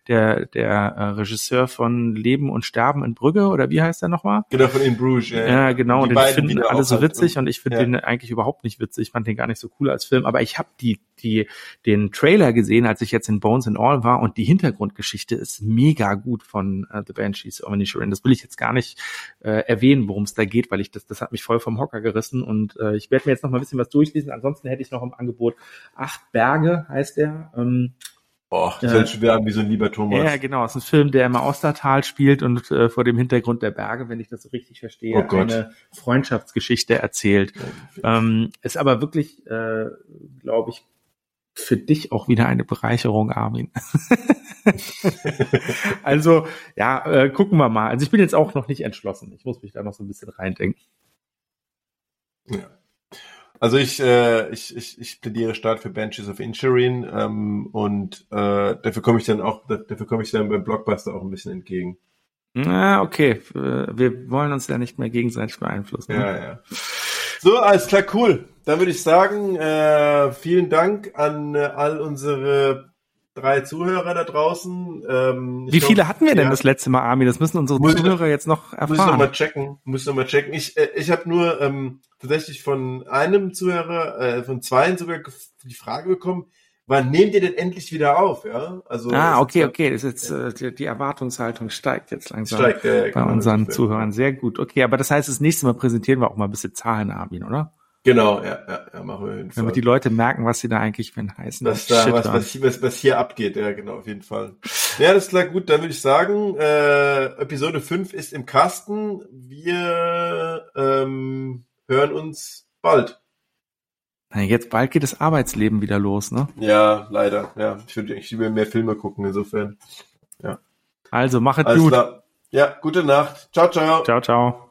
der, der äh, Regisseur von Leben und Sterben in Brügge oder wie heißt der nochmal? Genau, von In Bruges, ja. Ja, genau. Und, und den finden alle so witzig und ich finde ja. den eigentlich überhaupt nicht witzig. Ich fand den gar nicht so cool als Film. Aber ich habe die, die, den Trailer gesehen, als ich jetzt in Bones and All war und die Hintergrundgeschichte ist mega gut von uh, The Banshees of Inisherin. Das will ich jetzt gar nicht äh, erwähnen, worum es da geht, weil ich das, das hat mich voll vom Hocker gerissen und äh, ich werde mir jetzt noch mal ein bisschen was durchlesen. Ansonsten hätte ich noch im Angebot Acht Berge, heißt der. Ähm, Boah, das hört schon wieder wie so ein lieber Thomas. Ja, genau. Es ist ein Film, der im Ostertal spielt und äh, vor dem Hintergrund der Berge, wenn ich das so richtig verstehe, oh eine Freundschaftsgeschichte erzählt. Ähm, ist aber wirklich, äh, glaube ich, für dich auch wieder eine Bereicherung, Armin. also, ja, äh, gucken wir mal. Also ich bin jetzt auch noch nicht entschlossen. Ich muss mich da noch so ein bisschen reindenken. Ja. Also ich, äh, ich, ich, ich plädiere stark für Benches of Insurin ähm, und äh, dafür komme ich dann auch, dafür komme ich dann beim Blockbuster auch ein bisschen entgegen. Na, okay. Wir wollen uns ja nicht mehr gegenseitig beeinflussen. Ne? Ja, ja. So, alles klar, cool. Dann würde ich sagen, äh, vielen Dank an äh, all unsere drei Zuhörer da draußen. Ähm, Wie viele hatten wir denn ja, das letzte Mal, Armin? Das müssen unsere Zuhörer jetzt noch erfahren. Muss ich noch mal checken. Muss noch mal checken. Ich, äh, ich habe nur ähm, tatsächlich von einem Zuhörer, äh, von zwei sogar die Frage bekommen, wann nehmt ihr denn endlich wieder auf? Ja, also ah, okay, okay, das ist jetzt äh, die Erwartungshaltung steigt jetzt langsam steigt, äh, bei genau, unseren Zuhörern. Sehr gut. Okay, aber das heißt, das nächste Mal präsentieren wir auch mal ein bisschen Zahlen, Armin, oder? Genau, ja, ja, ja machen wir auf jeden Fall. Damit die Leute merken, was sie da eigentlich für ein heißen was da, was, was, was, was hier abgeht, ja, genau, auf jeden Fall. Ja, das ist klar, gut, dann würde ich sagen, äh, Episode 5 ist im Kasten. Wir ähm, hören uns bald. Jetzt bald geht das Arbeitsleben wieder los, ne? Ja, leider. Ja, ich würde ich will mehr Filme gucken, insofern. Ja. Also, mach es gut. Klar. Ja, gute Nacht. Ciao, ciao. Ciao, ciao.